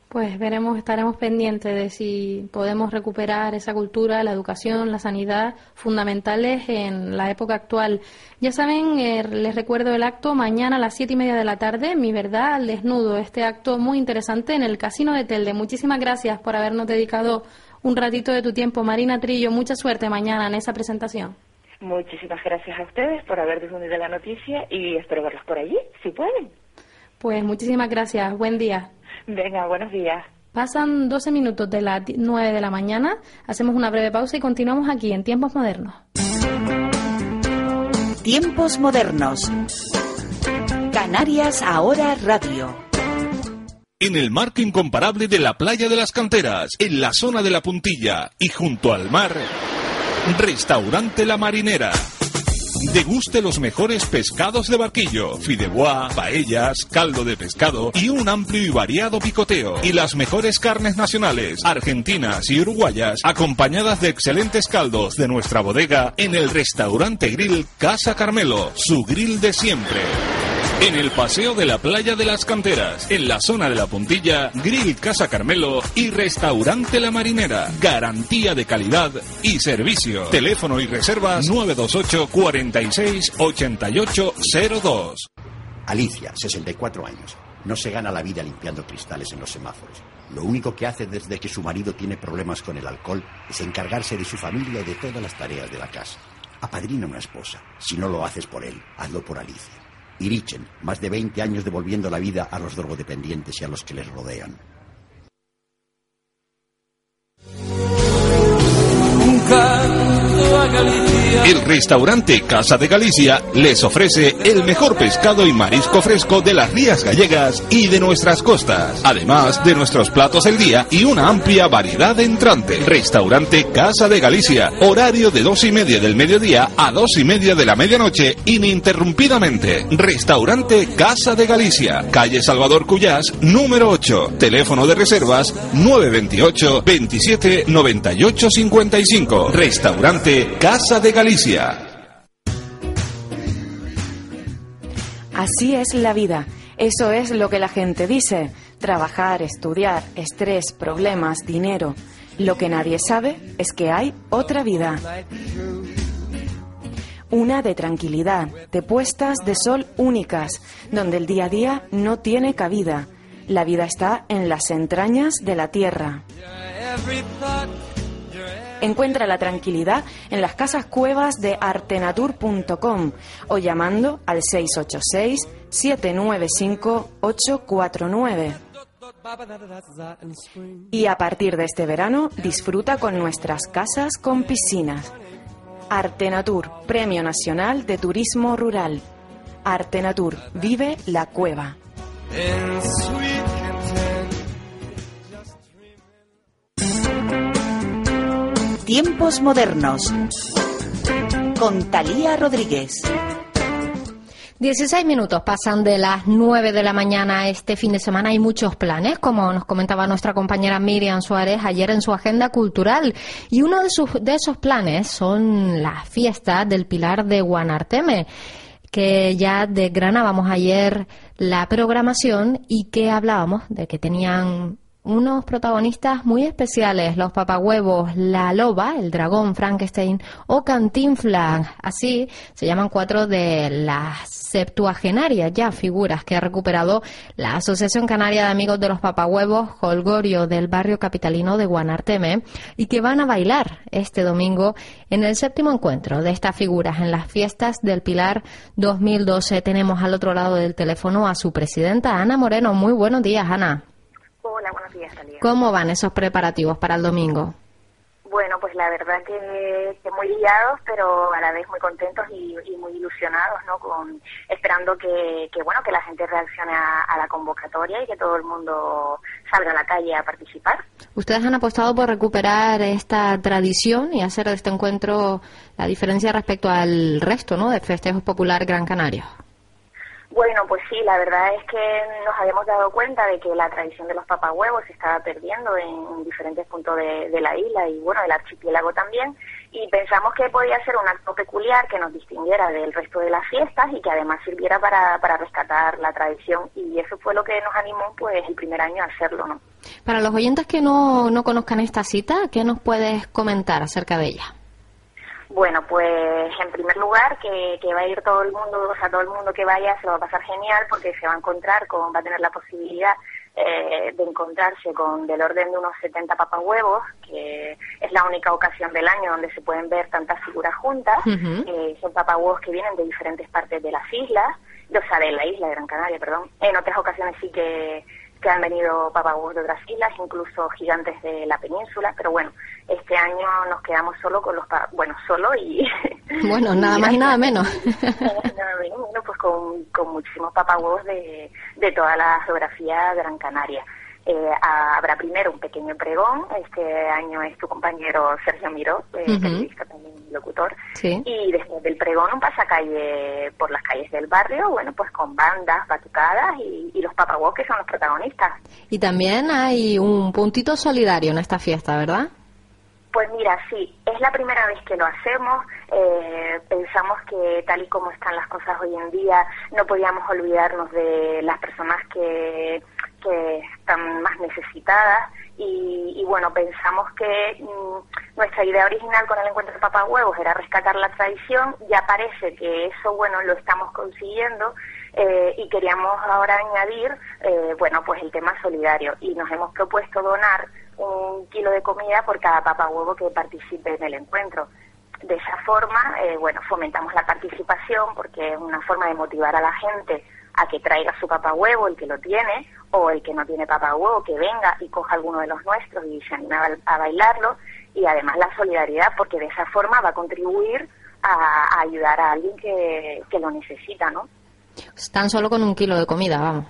Pues veremos, estaremos pendientes de si podemos recuperar esa cultura, la educación, la sanidad fundamentales en la época actual. Ya saben, eh, les recuerdo el acto mañana a las siete y media de la tarde, Mi Verdad al Desnudo, este acto muy interesante en el Casino de Telde. Muchísimas gracias por habernos dedicado un ratito de tu tiempo. Marina Trillo, mucha suerte mañana en esa presentación. Muchísimas gracias a ustedes por haber difundido la noticia y espero verlos por allí, si pueden. Pues muchísimas gracias. Buen día. Venga, buenos días. Pasan 12 minutos de las 9 de la mañana, hacemos una breve pausa y continuamos aquí en Tiempos Modernos. Tiempos Modernos. Canarias Ahora Radio. En el marco incomparable de la playa de las canteras, en la zona de la puntilla y junto al mar, Restaurante La Marinera Deguste los mejores pescados de barquillo, fideuá, paellas, caldo de pescado y un amplio y variado picoteo. Y las mejores carnes nacionales, argentinas y uruguayas, acompañadas de excelentes caldos de nuestra bodega en el restaurante grill Casa Carmelo, su grill de siempre. En el paseo de la playa de las canteras, en la zona de la puntilla, Grill Casa Carmelo y Restaurante La Marinera. Garantía de calidad y servicio. Teléfono y reservas 928 46 8802. Alicia, 64 años no se gana la vida limpiando cristales en los semáforos. Lo único que hace desde que su marido tiene problemas con el alcohol es encargarse de su familia y de todas las tareas de la casa. Apadrina una esposa. Si no lo haces por él, hazlo por Alicia. Irichen, más de 20 años devolviendo la vida a los drogodependientes y a los que les rodean. El restaurante Casa de Galicia les ofrece el mejor pescado y marisco fresco de las rías gallegas y de nuestras costas, además de nuestros platos del día y una amplia variedad de entrantes. Restaurante Casa de Galicia, horario de dos y media del mediodía a dos y media de la medianoche ininterrumpidamente. Restaurante Casa de Galicia, calle Salvador Cuyás, número 8, teléfono de reservas 928 27 98 55. Restaurante Casa de Galicia. Así es la vida. Eso es lo que la gente dice. Trabajar, estudiar, estrés, problemas, dinero. Lo que nadie sabe es que hay otra vida. Una de tranquilidad, de puestas de sol únicas, donde el día a día no tiene cabida. La vida está en las entrañas de la tierra. Encuentra la tranquilidad en las casas cuevas de artenatur.com o llamando al 686-795-849. Y a partir de este verano disfruta con nuestras casas con piscinas. Artenatur, Premio Nacional de Turismo Rural. Artenatur, vive la cueva. Tiempos modernos. Con Talía Rodríguez. 16 minutos pasan de las 9 de la mañana este fin de semana. Hay muchos planes, como nos comentaba nuestra compañera Miriam Suárez ayer en su agenda cultural. Y uno de, sus, de esos planes son las fiestas del Pilar de Guanarteme que ya desgranábamos ayer la programación y que hablábamos de que tenían unos protagonistas muy especiales, los papahuevos, la loba, el dragón Frankenstein o Cantinflas. Así se llaman cuatro de las septuagenarias ya figuras que ha recuperado la Asociación Canaria de Amigos de los Papahuevos Holgorio del barrio capitalino de Guanarteme y que van a bailar este domingo en el séptimo encuentro de estas figuras en las fiestas del Pilar 2012. Tenemos al otro lado del teléfono a su presidenta Ana Moreno. Muy buenos días, Ana. Hola, buenos días, Talía. ¿Cómo van esos preparativos para el domingo? Bueno, pues la verdad que, que muy guiados, pero a la vez muy contentos y, y muy ilusionados, ¿no? Con esperando que, que bueno que la gente reaccione a, a, la convocatoria y que todo el mundo salga a la calle a participar. Ustedes han apostado por recuperar esta tradición y hacer de este encuentro la diferencia respecto al resto, ¿no? De festejos popular Gran Canaria. Bueno, pues sí, la verdad es que nos habíamos dado cuenta de que la tradición de los papahuevos se estaba perdiendo en diferentes puntos de, la isla y bueno, del archipiélago también. Y pensamos que podía ser un acto peculiar que nos distinguiera del resto de las fiestas y que además sirviera para, para rescatar la tradición. Y eso fue lo que nos animó pues el primer año a hacerlo, ¿no? Para los oyentes que no, no conozcan esta cita, ¿qué nos puedes comentar acerca de ella? Bueno, pues en primer lugar que, que, va a ir todo el mundo, o sea, todo el mundo que vaya se lo va a pasar genial porque se va a encontrar con, va a tener la posibilidad eh, de encontrarse con del orden de unos 70 papahuevos, que es la única ocasión del año donde se pueden ver tantas figuras juntas. Uh -huh. eh, son papahuevos que vienen de diferentes partes de las islas, o sea, de la isla de Gran Canaria, perdón. En otras ocasiones sí que que han venido papahuevos de otras islas, incluso gigantes de la península, pero bueno, este año nos quedamos solo con los, bueno, solo y... [laughs] Bueno, nada más y nada menos. [laughs] nada menos, bueno, pues con, con muchísimos papahuevos de, de toda la geografía Gran Canaria. Eh, habrá primero un pequeño pregón, este año es tu compañero Sergio Miró, eh, uh -huh. periodista también locutor, sí. y después del pregón un pasacalle por las calles del barrio, bueno, pues con bandas, batucadas y, y los papahuevos que son los protagonistas. Y también hay un puntito solidario en esta fiesta, ¿verdad? Pues mira, sí, es la primera vez que lo hacemos. Eh, pensamos que tal y como están las cosas hoy en día, no podíamos olvidarnos de las personas que que están más necesitadas y, bueno, pensamos que mm, nuestra idea original con el encuentro de papá huevos era rescatar la tradición, ya parece que eso, bueno, lo estamos consiguiendo eh, y queríamos ahora añadir, eh, bueno, pues el tema solidario y nos hemos propuesto donar un kilo de comida por cada papá huevo que participe en el encuentro. De esa forma, eh, bueno, fomentamos la participación porque es una forma de motivar a la gente a que traiga su papá huevo, el que lo tiene, o el que no tiene papá huevo, que venga y coja alguno de los nuestros y se anime a, bailarlo. Y además la solidaridad, porque de esa forma va a contribuir a, ayudar a alguien que, que lo necesita, ¿no? Están solo con un kilo de comida, vamos.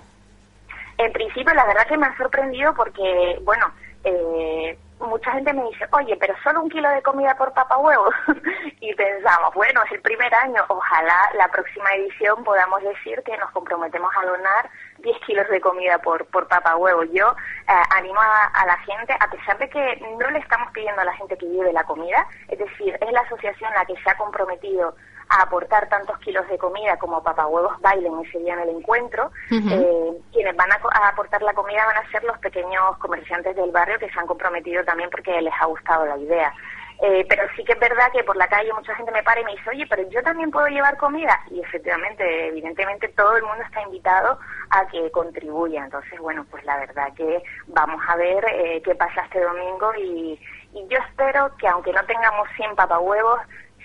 En principio, la verdad que me ha sorprendido porque, bueno, eh, mucha gente me dice, oye, pero solo un kilo de comida por papa huevo. [laughs] y pensamos, bueno, es el primer año, ojalá la próxima edición podamos decir que nos comprometemos a donar 10 kilos de comida por, por papa huevo. Yo eh, animo a, a, la gente, a pesar de que no le estamos pidiendo a la gente que lleve la comida, es decir, es la asociación la que se ha comprometido a aportar tantos kilos de comida como papahuevos bailen ese día en el encuentro. eh, quienes van a, aportar la comida van a ser los pequeños comerciantes del barrio que se han comprometido también porque les ha gustado la idea. Eh, pero sí que es verdad que por la calle mucha gente me para y me dice, oye, pero yo también puedo llevar comida. Y efectivamente, evidentemente todo el mundo está invitado a que contribuya. Entonces, bueno, pues la verdad que vamos a ver eh, qué pasa este domingo y, y yo espero que aunque no tengamos 100 papahuevos,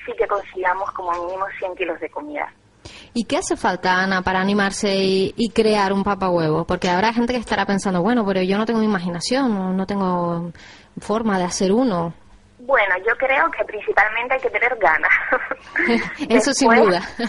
sí que consigamos como mínimo 100 kilos de comida. ¿Y qué hace falta, Ana, para animarse y, crear un papa huevo? Porque habrá gente que estará pensando, bueno, pero yo no tengo imaginación, no, no tengo forma de hacer uno. Bueno, yo creo que principalmente hay que tener ganas. [laughs] Eso sin duda. [laughs]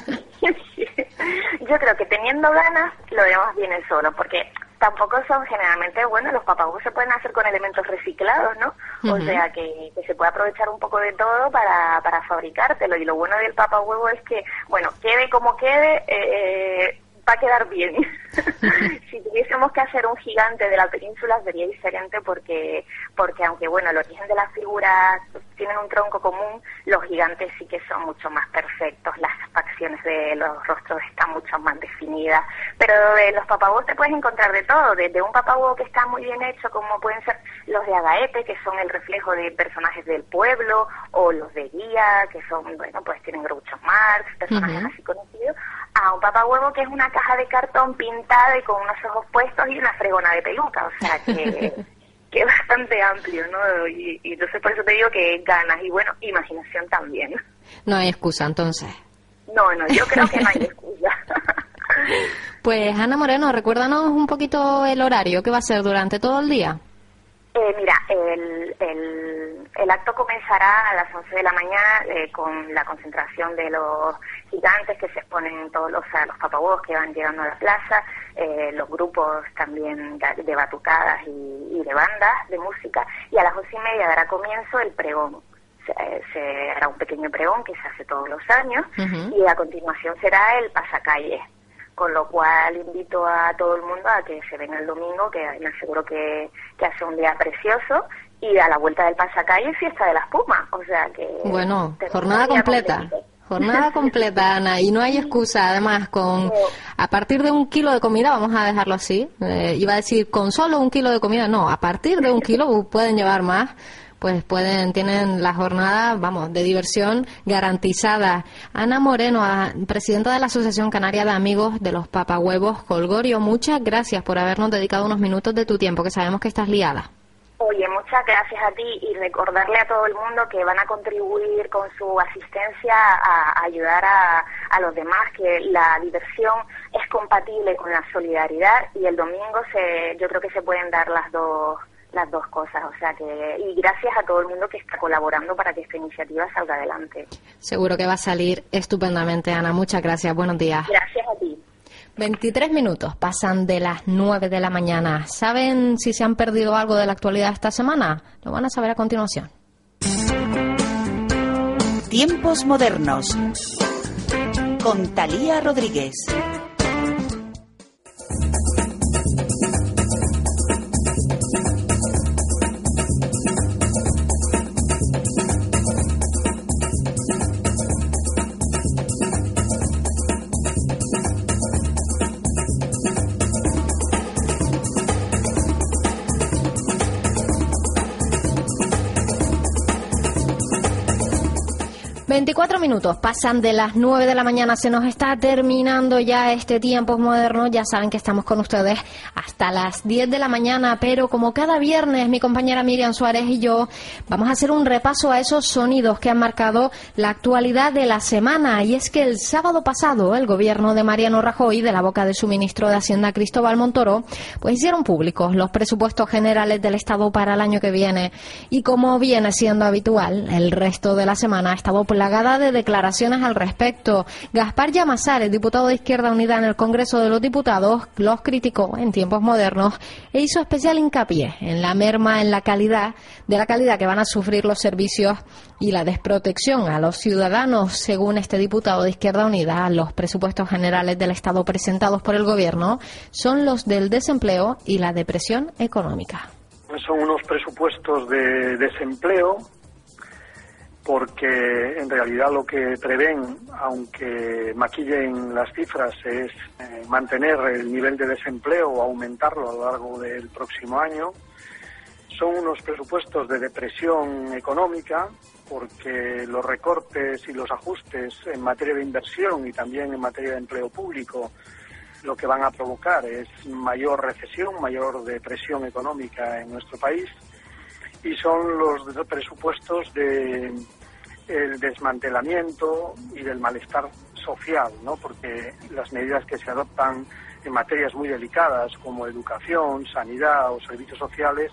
yo creo que teniendo ganas lo demás viene solo, porque tampoco son generalmente, bueno, los papagos se pueden hacer con elementos reciclados, ¿no? O sea, que, se puede aprovechar un poco de todo para, para fabricártelo. Y lo bueno del papahuevo es que, bueno, quede como quede, eh, va a quedar bien. [laughs] [laughs] si tuviésemos que hacer un gigante de la península sería diferente porque, porque aunque bueno, el origen de las figuras tienen un tronco común, los gigantes sí que son mucho más perfectos, las facciones de los rostros están mucho más definidas, pero de los papagos te puedes encontrar de todo, desde un papago que está muy bien hecho, como pueden ser los de Agaete, que son el reflejo de personajes del pueblo, o los de Guía, que son, bueno, pues tienen Groucho Marx, personajes así conocidos, a un papahuevo que es una caja de cartón pintada y con unos ojos puestos y una fregona de peluca, o sea que, [laughs] que es bastante amplio, ¿no? Y, y, entonces por eso te digo que ganas y bueno, imaginación también. No hay excusa entonces. No, no, yo creo que no hay excusa. [laughs] pues Ana Moreno, recuérdanos un poquito el horario que va a ser durante todo el día. Eh, mira, el, el, el, acto comenzará a las 11 de la mañana eh, con la concentración de los gigantes que se exponen todos los, los papahuevos que van llegando a la plaza, eh, los grupos también de batucadas y, de bandas de música, y a las once y media dará comienzo el pregón. Se, hará un pequeño pregón que se hace todos los años y a continuación será el pasacalle con lo cual invito a todo el mundo a que se venga el domingo, que me aseguro que, que hace un día precioso, y a la vuelta del pasacalle fiesta de la espuma, o sea que... Bueno, jornada completa. Jornada completa, Ana, y no hay excusa, además, con a partir de un kilo de comida, vamos a dejarlo así, eh, iba a decir con solo un kilo de comida, no, a partir de un kilo pueden llevar más, pues pueden, tienen la jornada, vamos, de diversión garantizada. Ana Moreno, presidenta de la Asociación Canaria de Amigos de los Papahuevos Colgorio, muchas gracias por habernos dedicado unos minutos de tu tiempo, que sabemos que estás liada. Oye, muchas gracias a ti y recordarle a todo el mundo que van a contribuir con su asistencia a, ayudar a, a, los demás, que la diversión es compatible con la solidaridad y el domingo se, yo creo que se pueden dar las dos las dos cosas. O sea que, y gracias a todo el mundo que está colaborando para que esta iniciativa salga adelante. Seguro que va a salir estupendamente, Ana. Muchas gracias. Buenos días. Gracias a ti. 23 minutos pasan de las 9 de la mañana. ¿Saben si se han perdido algo de la actualidad esta semana? Lo van a saber a continuación. Tiempos modernos. Con Talía Rodríguez. 24 minutos pasan de las 9 de la mañana, se nos está terminando ya este tiempo moderno, ya saben que estamos con ustedes hasta las 10 de la mañana, pero como cada viernes mi compañera Miriam Suárez y yo vamos a hacer un repaso a esos sonidos que han marcado la actualidad de la semana. Y es que el sábado pasado el gobierno de Mariano Rajoy, de la boca de su ministro de Hacienda Cristóbal Montoro, pues hicieron públicos los presupuestos generales del Estado para el año que viene. Y como viene siendo habitual, el resto de la semana ha estado plagada de declaraciones al respecto. Gaspar Llamasar, el diputado de Izquierda Unida en el Congreso de los Diputados, los criticó en tiempos modernos e hizo especial hincapié en la merma en la calidad de la calidad que van a sufrir los servicios y la desprotección a los ciudadanos, según este diputado de Izquierda Unida, los presupuestos generales del Estado presentados por el Gobierno son los del desempleo y la depresión económica. Son unos presupuestos de desempleo porque en realidad lo que prevén, aunque maquillen las cifras, es eh, mantener el nivel de desempleo o aumentarlo a lo largo del próximo año. Son unos presupuestos de depresión económica porque los recortes y los ajustes en materia de inversión y también en materia de empleo público lo que van a provocar es mayor recesión, mayor depresión económica en nuestro país y son los presupuestos de el desmantelamiento y del malestar social, ¿no? Porque las medidas que se adoptan en materias muy delicadas como educación, sanidad o servicios sociales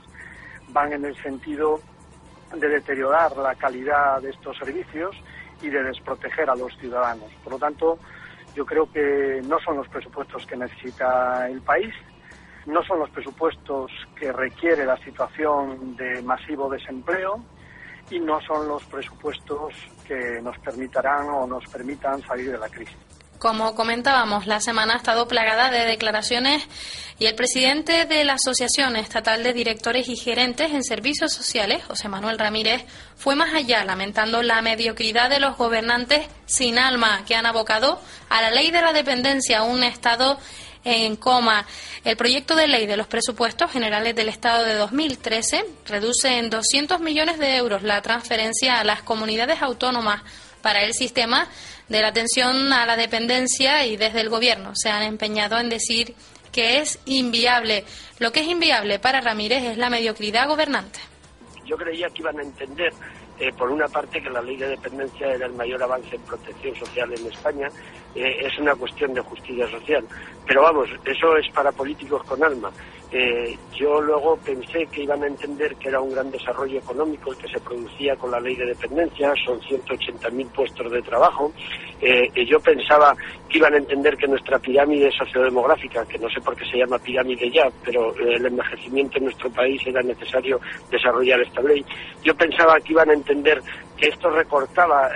van en el sentido de deteriorar la calidad de estos servicios y de desproteger a los ciudadanos. Por lo tanto, yo creo que no son los presupuestos que necesita el país, no son los presupuestos que requiere la situación de masivo desempleo y no son los presupuestos que nos permitirán o nos permitan salir de la crisis. Como comentábamos, la semana ha estado plagada de declaraciones y el presidente de la Asociación Estatal de Directores y Gerentes en Servicios Sociales, José Manuel Ramírez, fue más allá, lamentando la mediocridad de los gobernantes sin alma que han abocado a la ley de la dependencia, un Estado en coma. El proyecto de ley de los presupuestos generales del Estado de 2013 reduce en 200 millones de euros la transferencia a las comunidades autónomas para el sistema de la atención a la dependencia y desde el Gobierno se han empeñado en decir que es inviable. Lo que es inviable para Ramírez es la mediocridad gobernante. Yo creía que iban a entender eh, por una parte que la ley de dependencia era el mayor avance en protección social en España, eh, es una cuestión de justicia social. Pero vamos, eso es para políticos con alma. Eh, yo luego pensé que iban a entender que era un gran desarrollo económico el que se producía con la ley de dependencia, son 180.000 puestos de trabajo. Eh, yo pensaba que iban a entender que nuestra pirámide sociodemográfica, que no sé por qué se llama pirámide ya, pero eh, el envejecimiento en nuestro país era necesario desarrollar esta ley. Yo pensaba que iban a entender que esto recortaba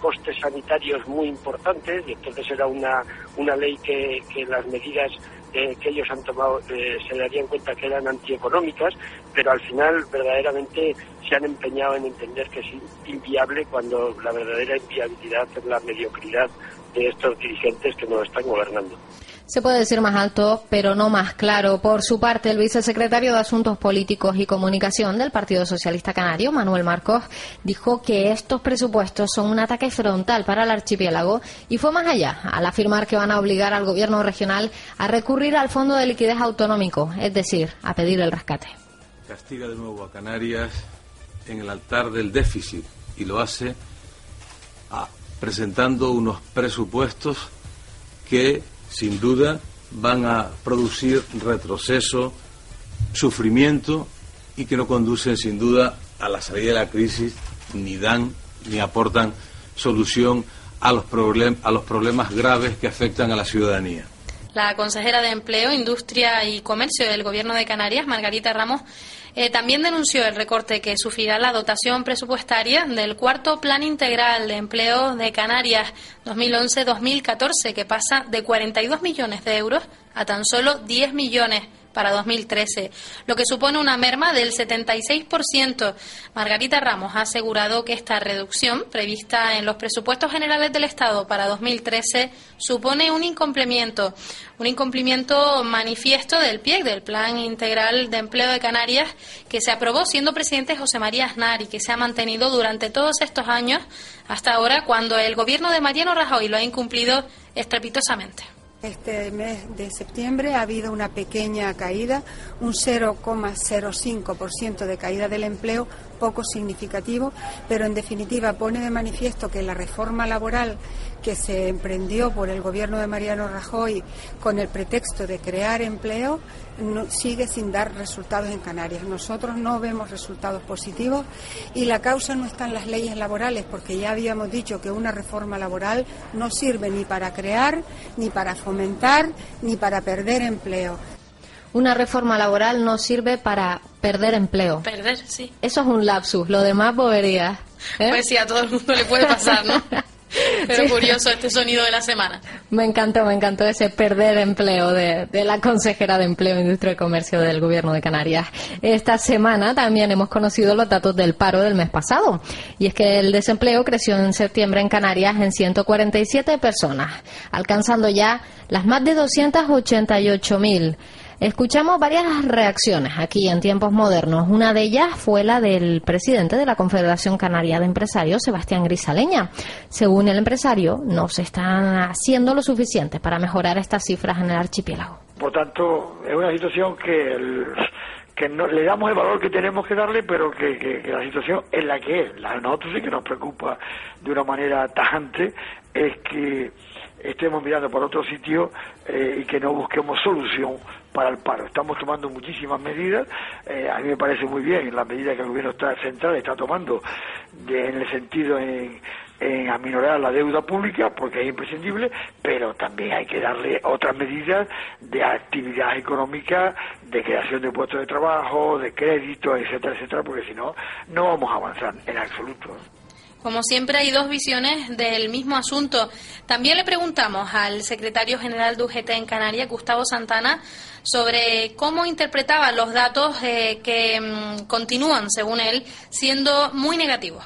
costes sanitarios muy importantes y entonces era una, una ley que las medidas que ellos han tomado eh, se darían cuenta que eran antieconómicas, pero al final verdaderamente se han empeñado en entender que es inviable cuando la verdadera inviabilidad es la mediocridad de estos dirigentes que nos están gobernando. Se puede decir más alto, pero no más claro. Por su parte, el vicesecretario de Asuntos Políticos y Comunicación del Partido Socialista Canario, Manuel Marcos, dijo que estos presupuestos son un ataque frontal para el archipiélago y fue más allá, al afirmar que van a obligar al gobierno regional a recurrir al Fondo de Liquidez Autonómico, es decir, a pedir el rescate. Castiga de nuevo a Canarias en el altar del déficit y lo hace presentando unos presupuestos que sin duda van a producir retroceso, sufrimiento y que no conducen sin duda a la salida de la crisis ni dan ni aportan solución a los, a los problemas graves que afectan a la ciudadanía. La consejera de Empleo, Industria y Comercio del Gobierno de Canarias, Margarita Ramos, eh, también denunció el recorte que sufrirá la dotación presupuestaria del cuarto Plan Integral de Empleo de Canarias 2011-2014, que pasa de 42 millones de euros a tan solo 10 millones para 2013, lo que supone una merma del 76%. Margarita Ramos ha asegurado que esta reducción, prevista en los presupuestos generales del Estado para 2013, supone un incumplimiento, un incumplimiento manifiesto del PIEC, del Plan Integral de Empleo de Canarias, que se aprobó siendo presidente José María Aznar y que se ha mantenido durante todos estos años hasta ahora, cuando el gobierno de Mariano Rajoy lo ha incumplido estrepitosamente. Este mes de septiembre ha habido una pequeña caída, un 0,05% de caída del empleo, poco significativo, pero en definitiva pone de manifiesto que la reforma laboral que se emprendió por el gobierno de Mariano Rajoy con el pretexto de crear empleo sigue sin dar resultados en Canarias. Nosotros no vemos resultados positivos y la causa no está en las leyes laborales, porque ya habíamos dicho que una reforma laboral no sirve ni para crear, ni para fomentar, ni para perder empleo. Una reforma laboral no sirve para perder empleo. Perder, sí. Eso es un lapsus, lo demás bobería. ¿eh? Pues sí, a todo el mundo le puede pasar, ¿no? [laughs] Pero curioso este sonido de la semana. Me encantó, me encantó ese perder empleo de, de, la consejera de Empleo, Industria y Comercio del Gobierno de Canarias. Esta semana también hemos conocido los datos del paro del mes pasado. Y es que el desempleo creció en septiembre en Canarias en 147 personas, alcanzando ya las más de 288.000. Escuchamos varias reacciones aquí en tiempos modernos. Una de ellas fue la del presidente de la Confederación Canaria de Empresarios, Sebastián Grisaleña. Según el empresario, no se están haciendo lo suficiente para mejorar estas cifras en el archipiélago. Por tanto, es una situación que que no, le damos el valor que tenemos que darle, pero que, la situación es la que es. La, nosotros sí que nos preocupa de una manera tajante es que estemos mirando por otro sitio eh, y que no busquemos solución para el paro. Estamos tomando muchísimas medidas, eh, a mí me parece muy bien la medida que el gobierno está, central está tomando en el sentido en, en aminorar la deuda pública porque es imprescindible, pero también hay que darle otras medidas de actividad económica, de creación de puestos de trabajo, de crédito, etcétera, etcétera, porque si no, no vamos a avanzar en absoluto. Como siempre hay dos visiones del mismo asunto. También le preguntamos al secretario general de UGT en Canarias, Gustavo Santana, sobre cómo interpretaba los datos eh, que mm, continúan, según él, siendo muy negativos.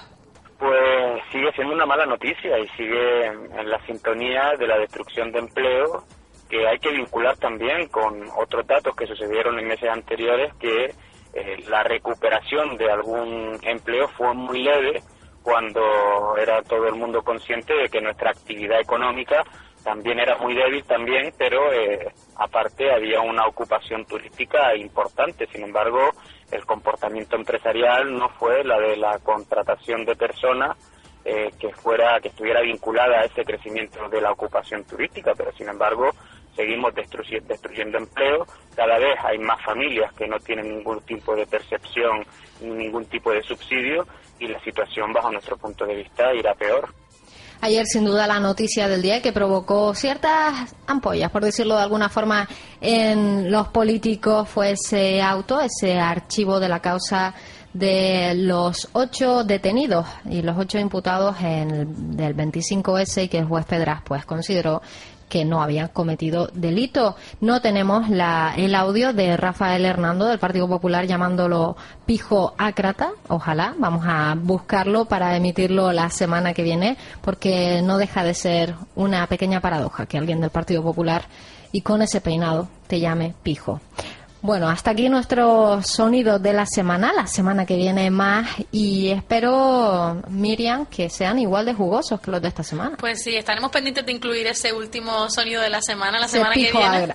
Pues sigue siendo una mala noticia y sigue en la sintonía de la destrucción de empleo que hay que vincular también con otros datos que sucedieron en meses anteriores que eh, la recuperación de algún empleo fue muy leve cuando era todo el mundo consciente de que nuestra actividad económica también era muy débil también, pero eh, aparte había una ocupación turística importante. Sin embargo, el comportamiento empresarial no fue la de la contratación de personas eh, que fuera que estuviera vinculada a ese crecimiento de la ocupación turística, pero sin embargo seguimos destruyendo, destruyendo empleo. Cada vez hay más familias que no tienen ningún tipo de percepción ni ningún tipo de subsidio y la situación bajo nuestro punto de vista irá peor. Ayer, sin duda, la noticia del día que provocó ciertas ampollas, por decirlo de alguna forma, en los políticos fue ese auto, ese archivo de la causa de los ocho detenidos y los ocho imputados en el, del 25S y que el juez Pedras pues consideró que no habían cometido delito. No tenemos la, el audio de Rafael Hernando del Partido Popular llamándolo pijo ácrata. Ojalá, vamos a buscarlo para emitirlo la semana que viene, porque no deja de ser una pequeña paradoja que alguien del Partido Popular y con ese peinado te llame pijo. Bueno, hasta aquí nuestro sonido de la semana, la semana que viene más y espero, Miriam, que sean igual de jugosos que los de esta semana. Pues sí, estaremos pendientes de incluir ese último sonido de la semana, la semana que viene.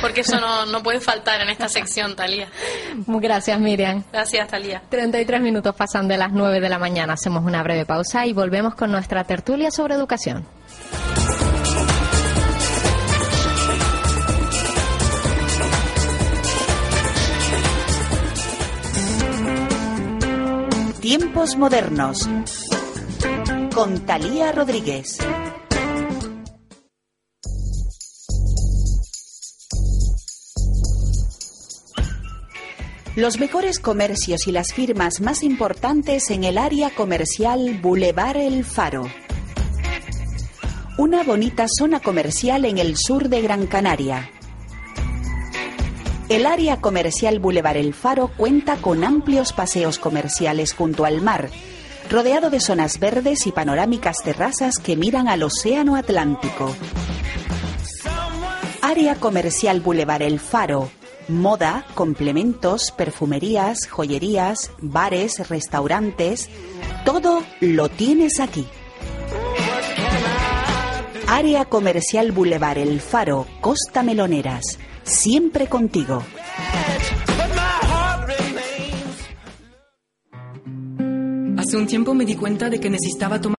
Porque eso no, no puede [laughs] faltar en esta sección, Talía. Gracias, Miriam. Gracias, Talía. 33 minutos pasan de las 9 de la mañana. Hacemos una breve pausa y volvemos con nuestra tertulia sobre educación. Tiempos modernos. Con Talía Rodríguez. Los mejores comercios y las firmas más importantes en el área comercial Boulevard El Faro. Una bonita zona comercial en el sur de Gran Canaria El área comercial Boulevard El Faro cuenta con amplios paseos comerciales junto al mar, rodeado de zonas verdes y panorámicas terrazas que miran al Océano Atlántico. Área comercial Boulevard El Faro. Moda, complementos, perfumerías, joyerías, bares, restaurantes. Todo lo tienes aquí. Área comercial Boulevard El Faro, Costa Meloneras. Siempre contigo. Hace un tiempo me di cuenta de que necesitaba tomar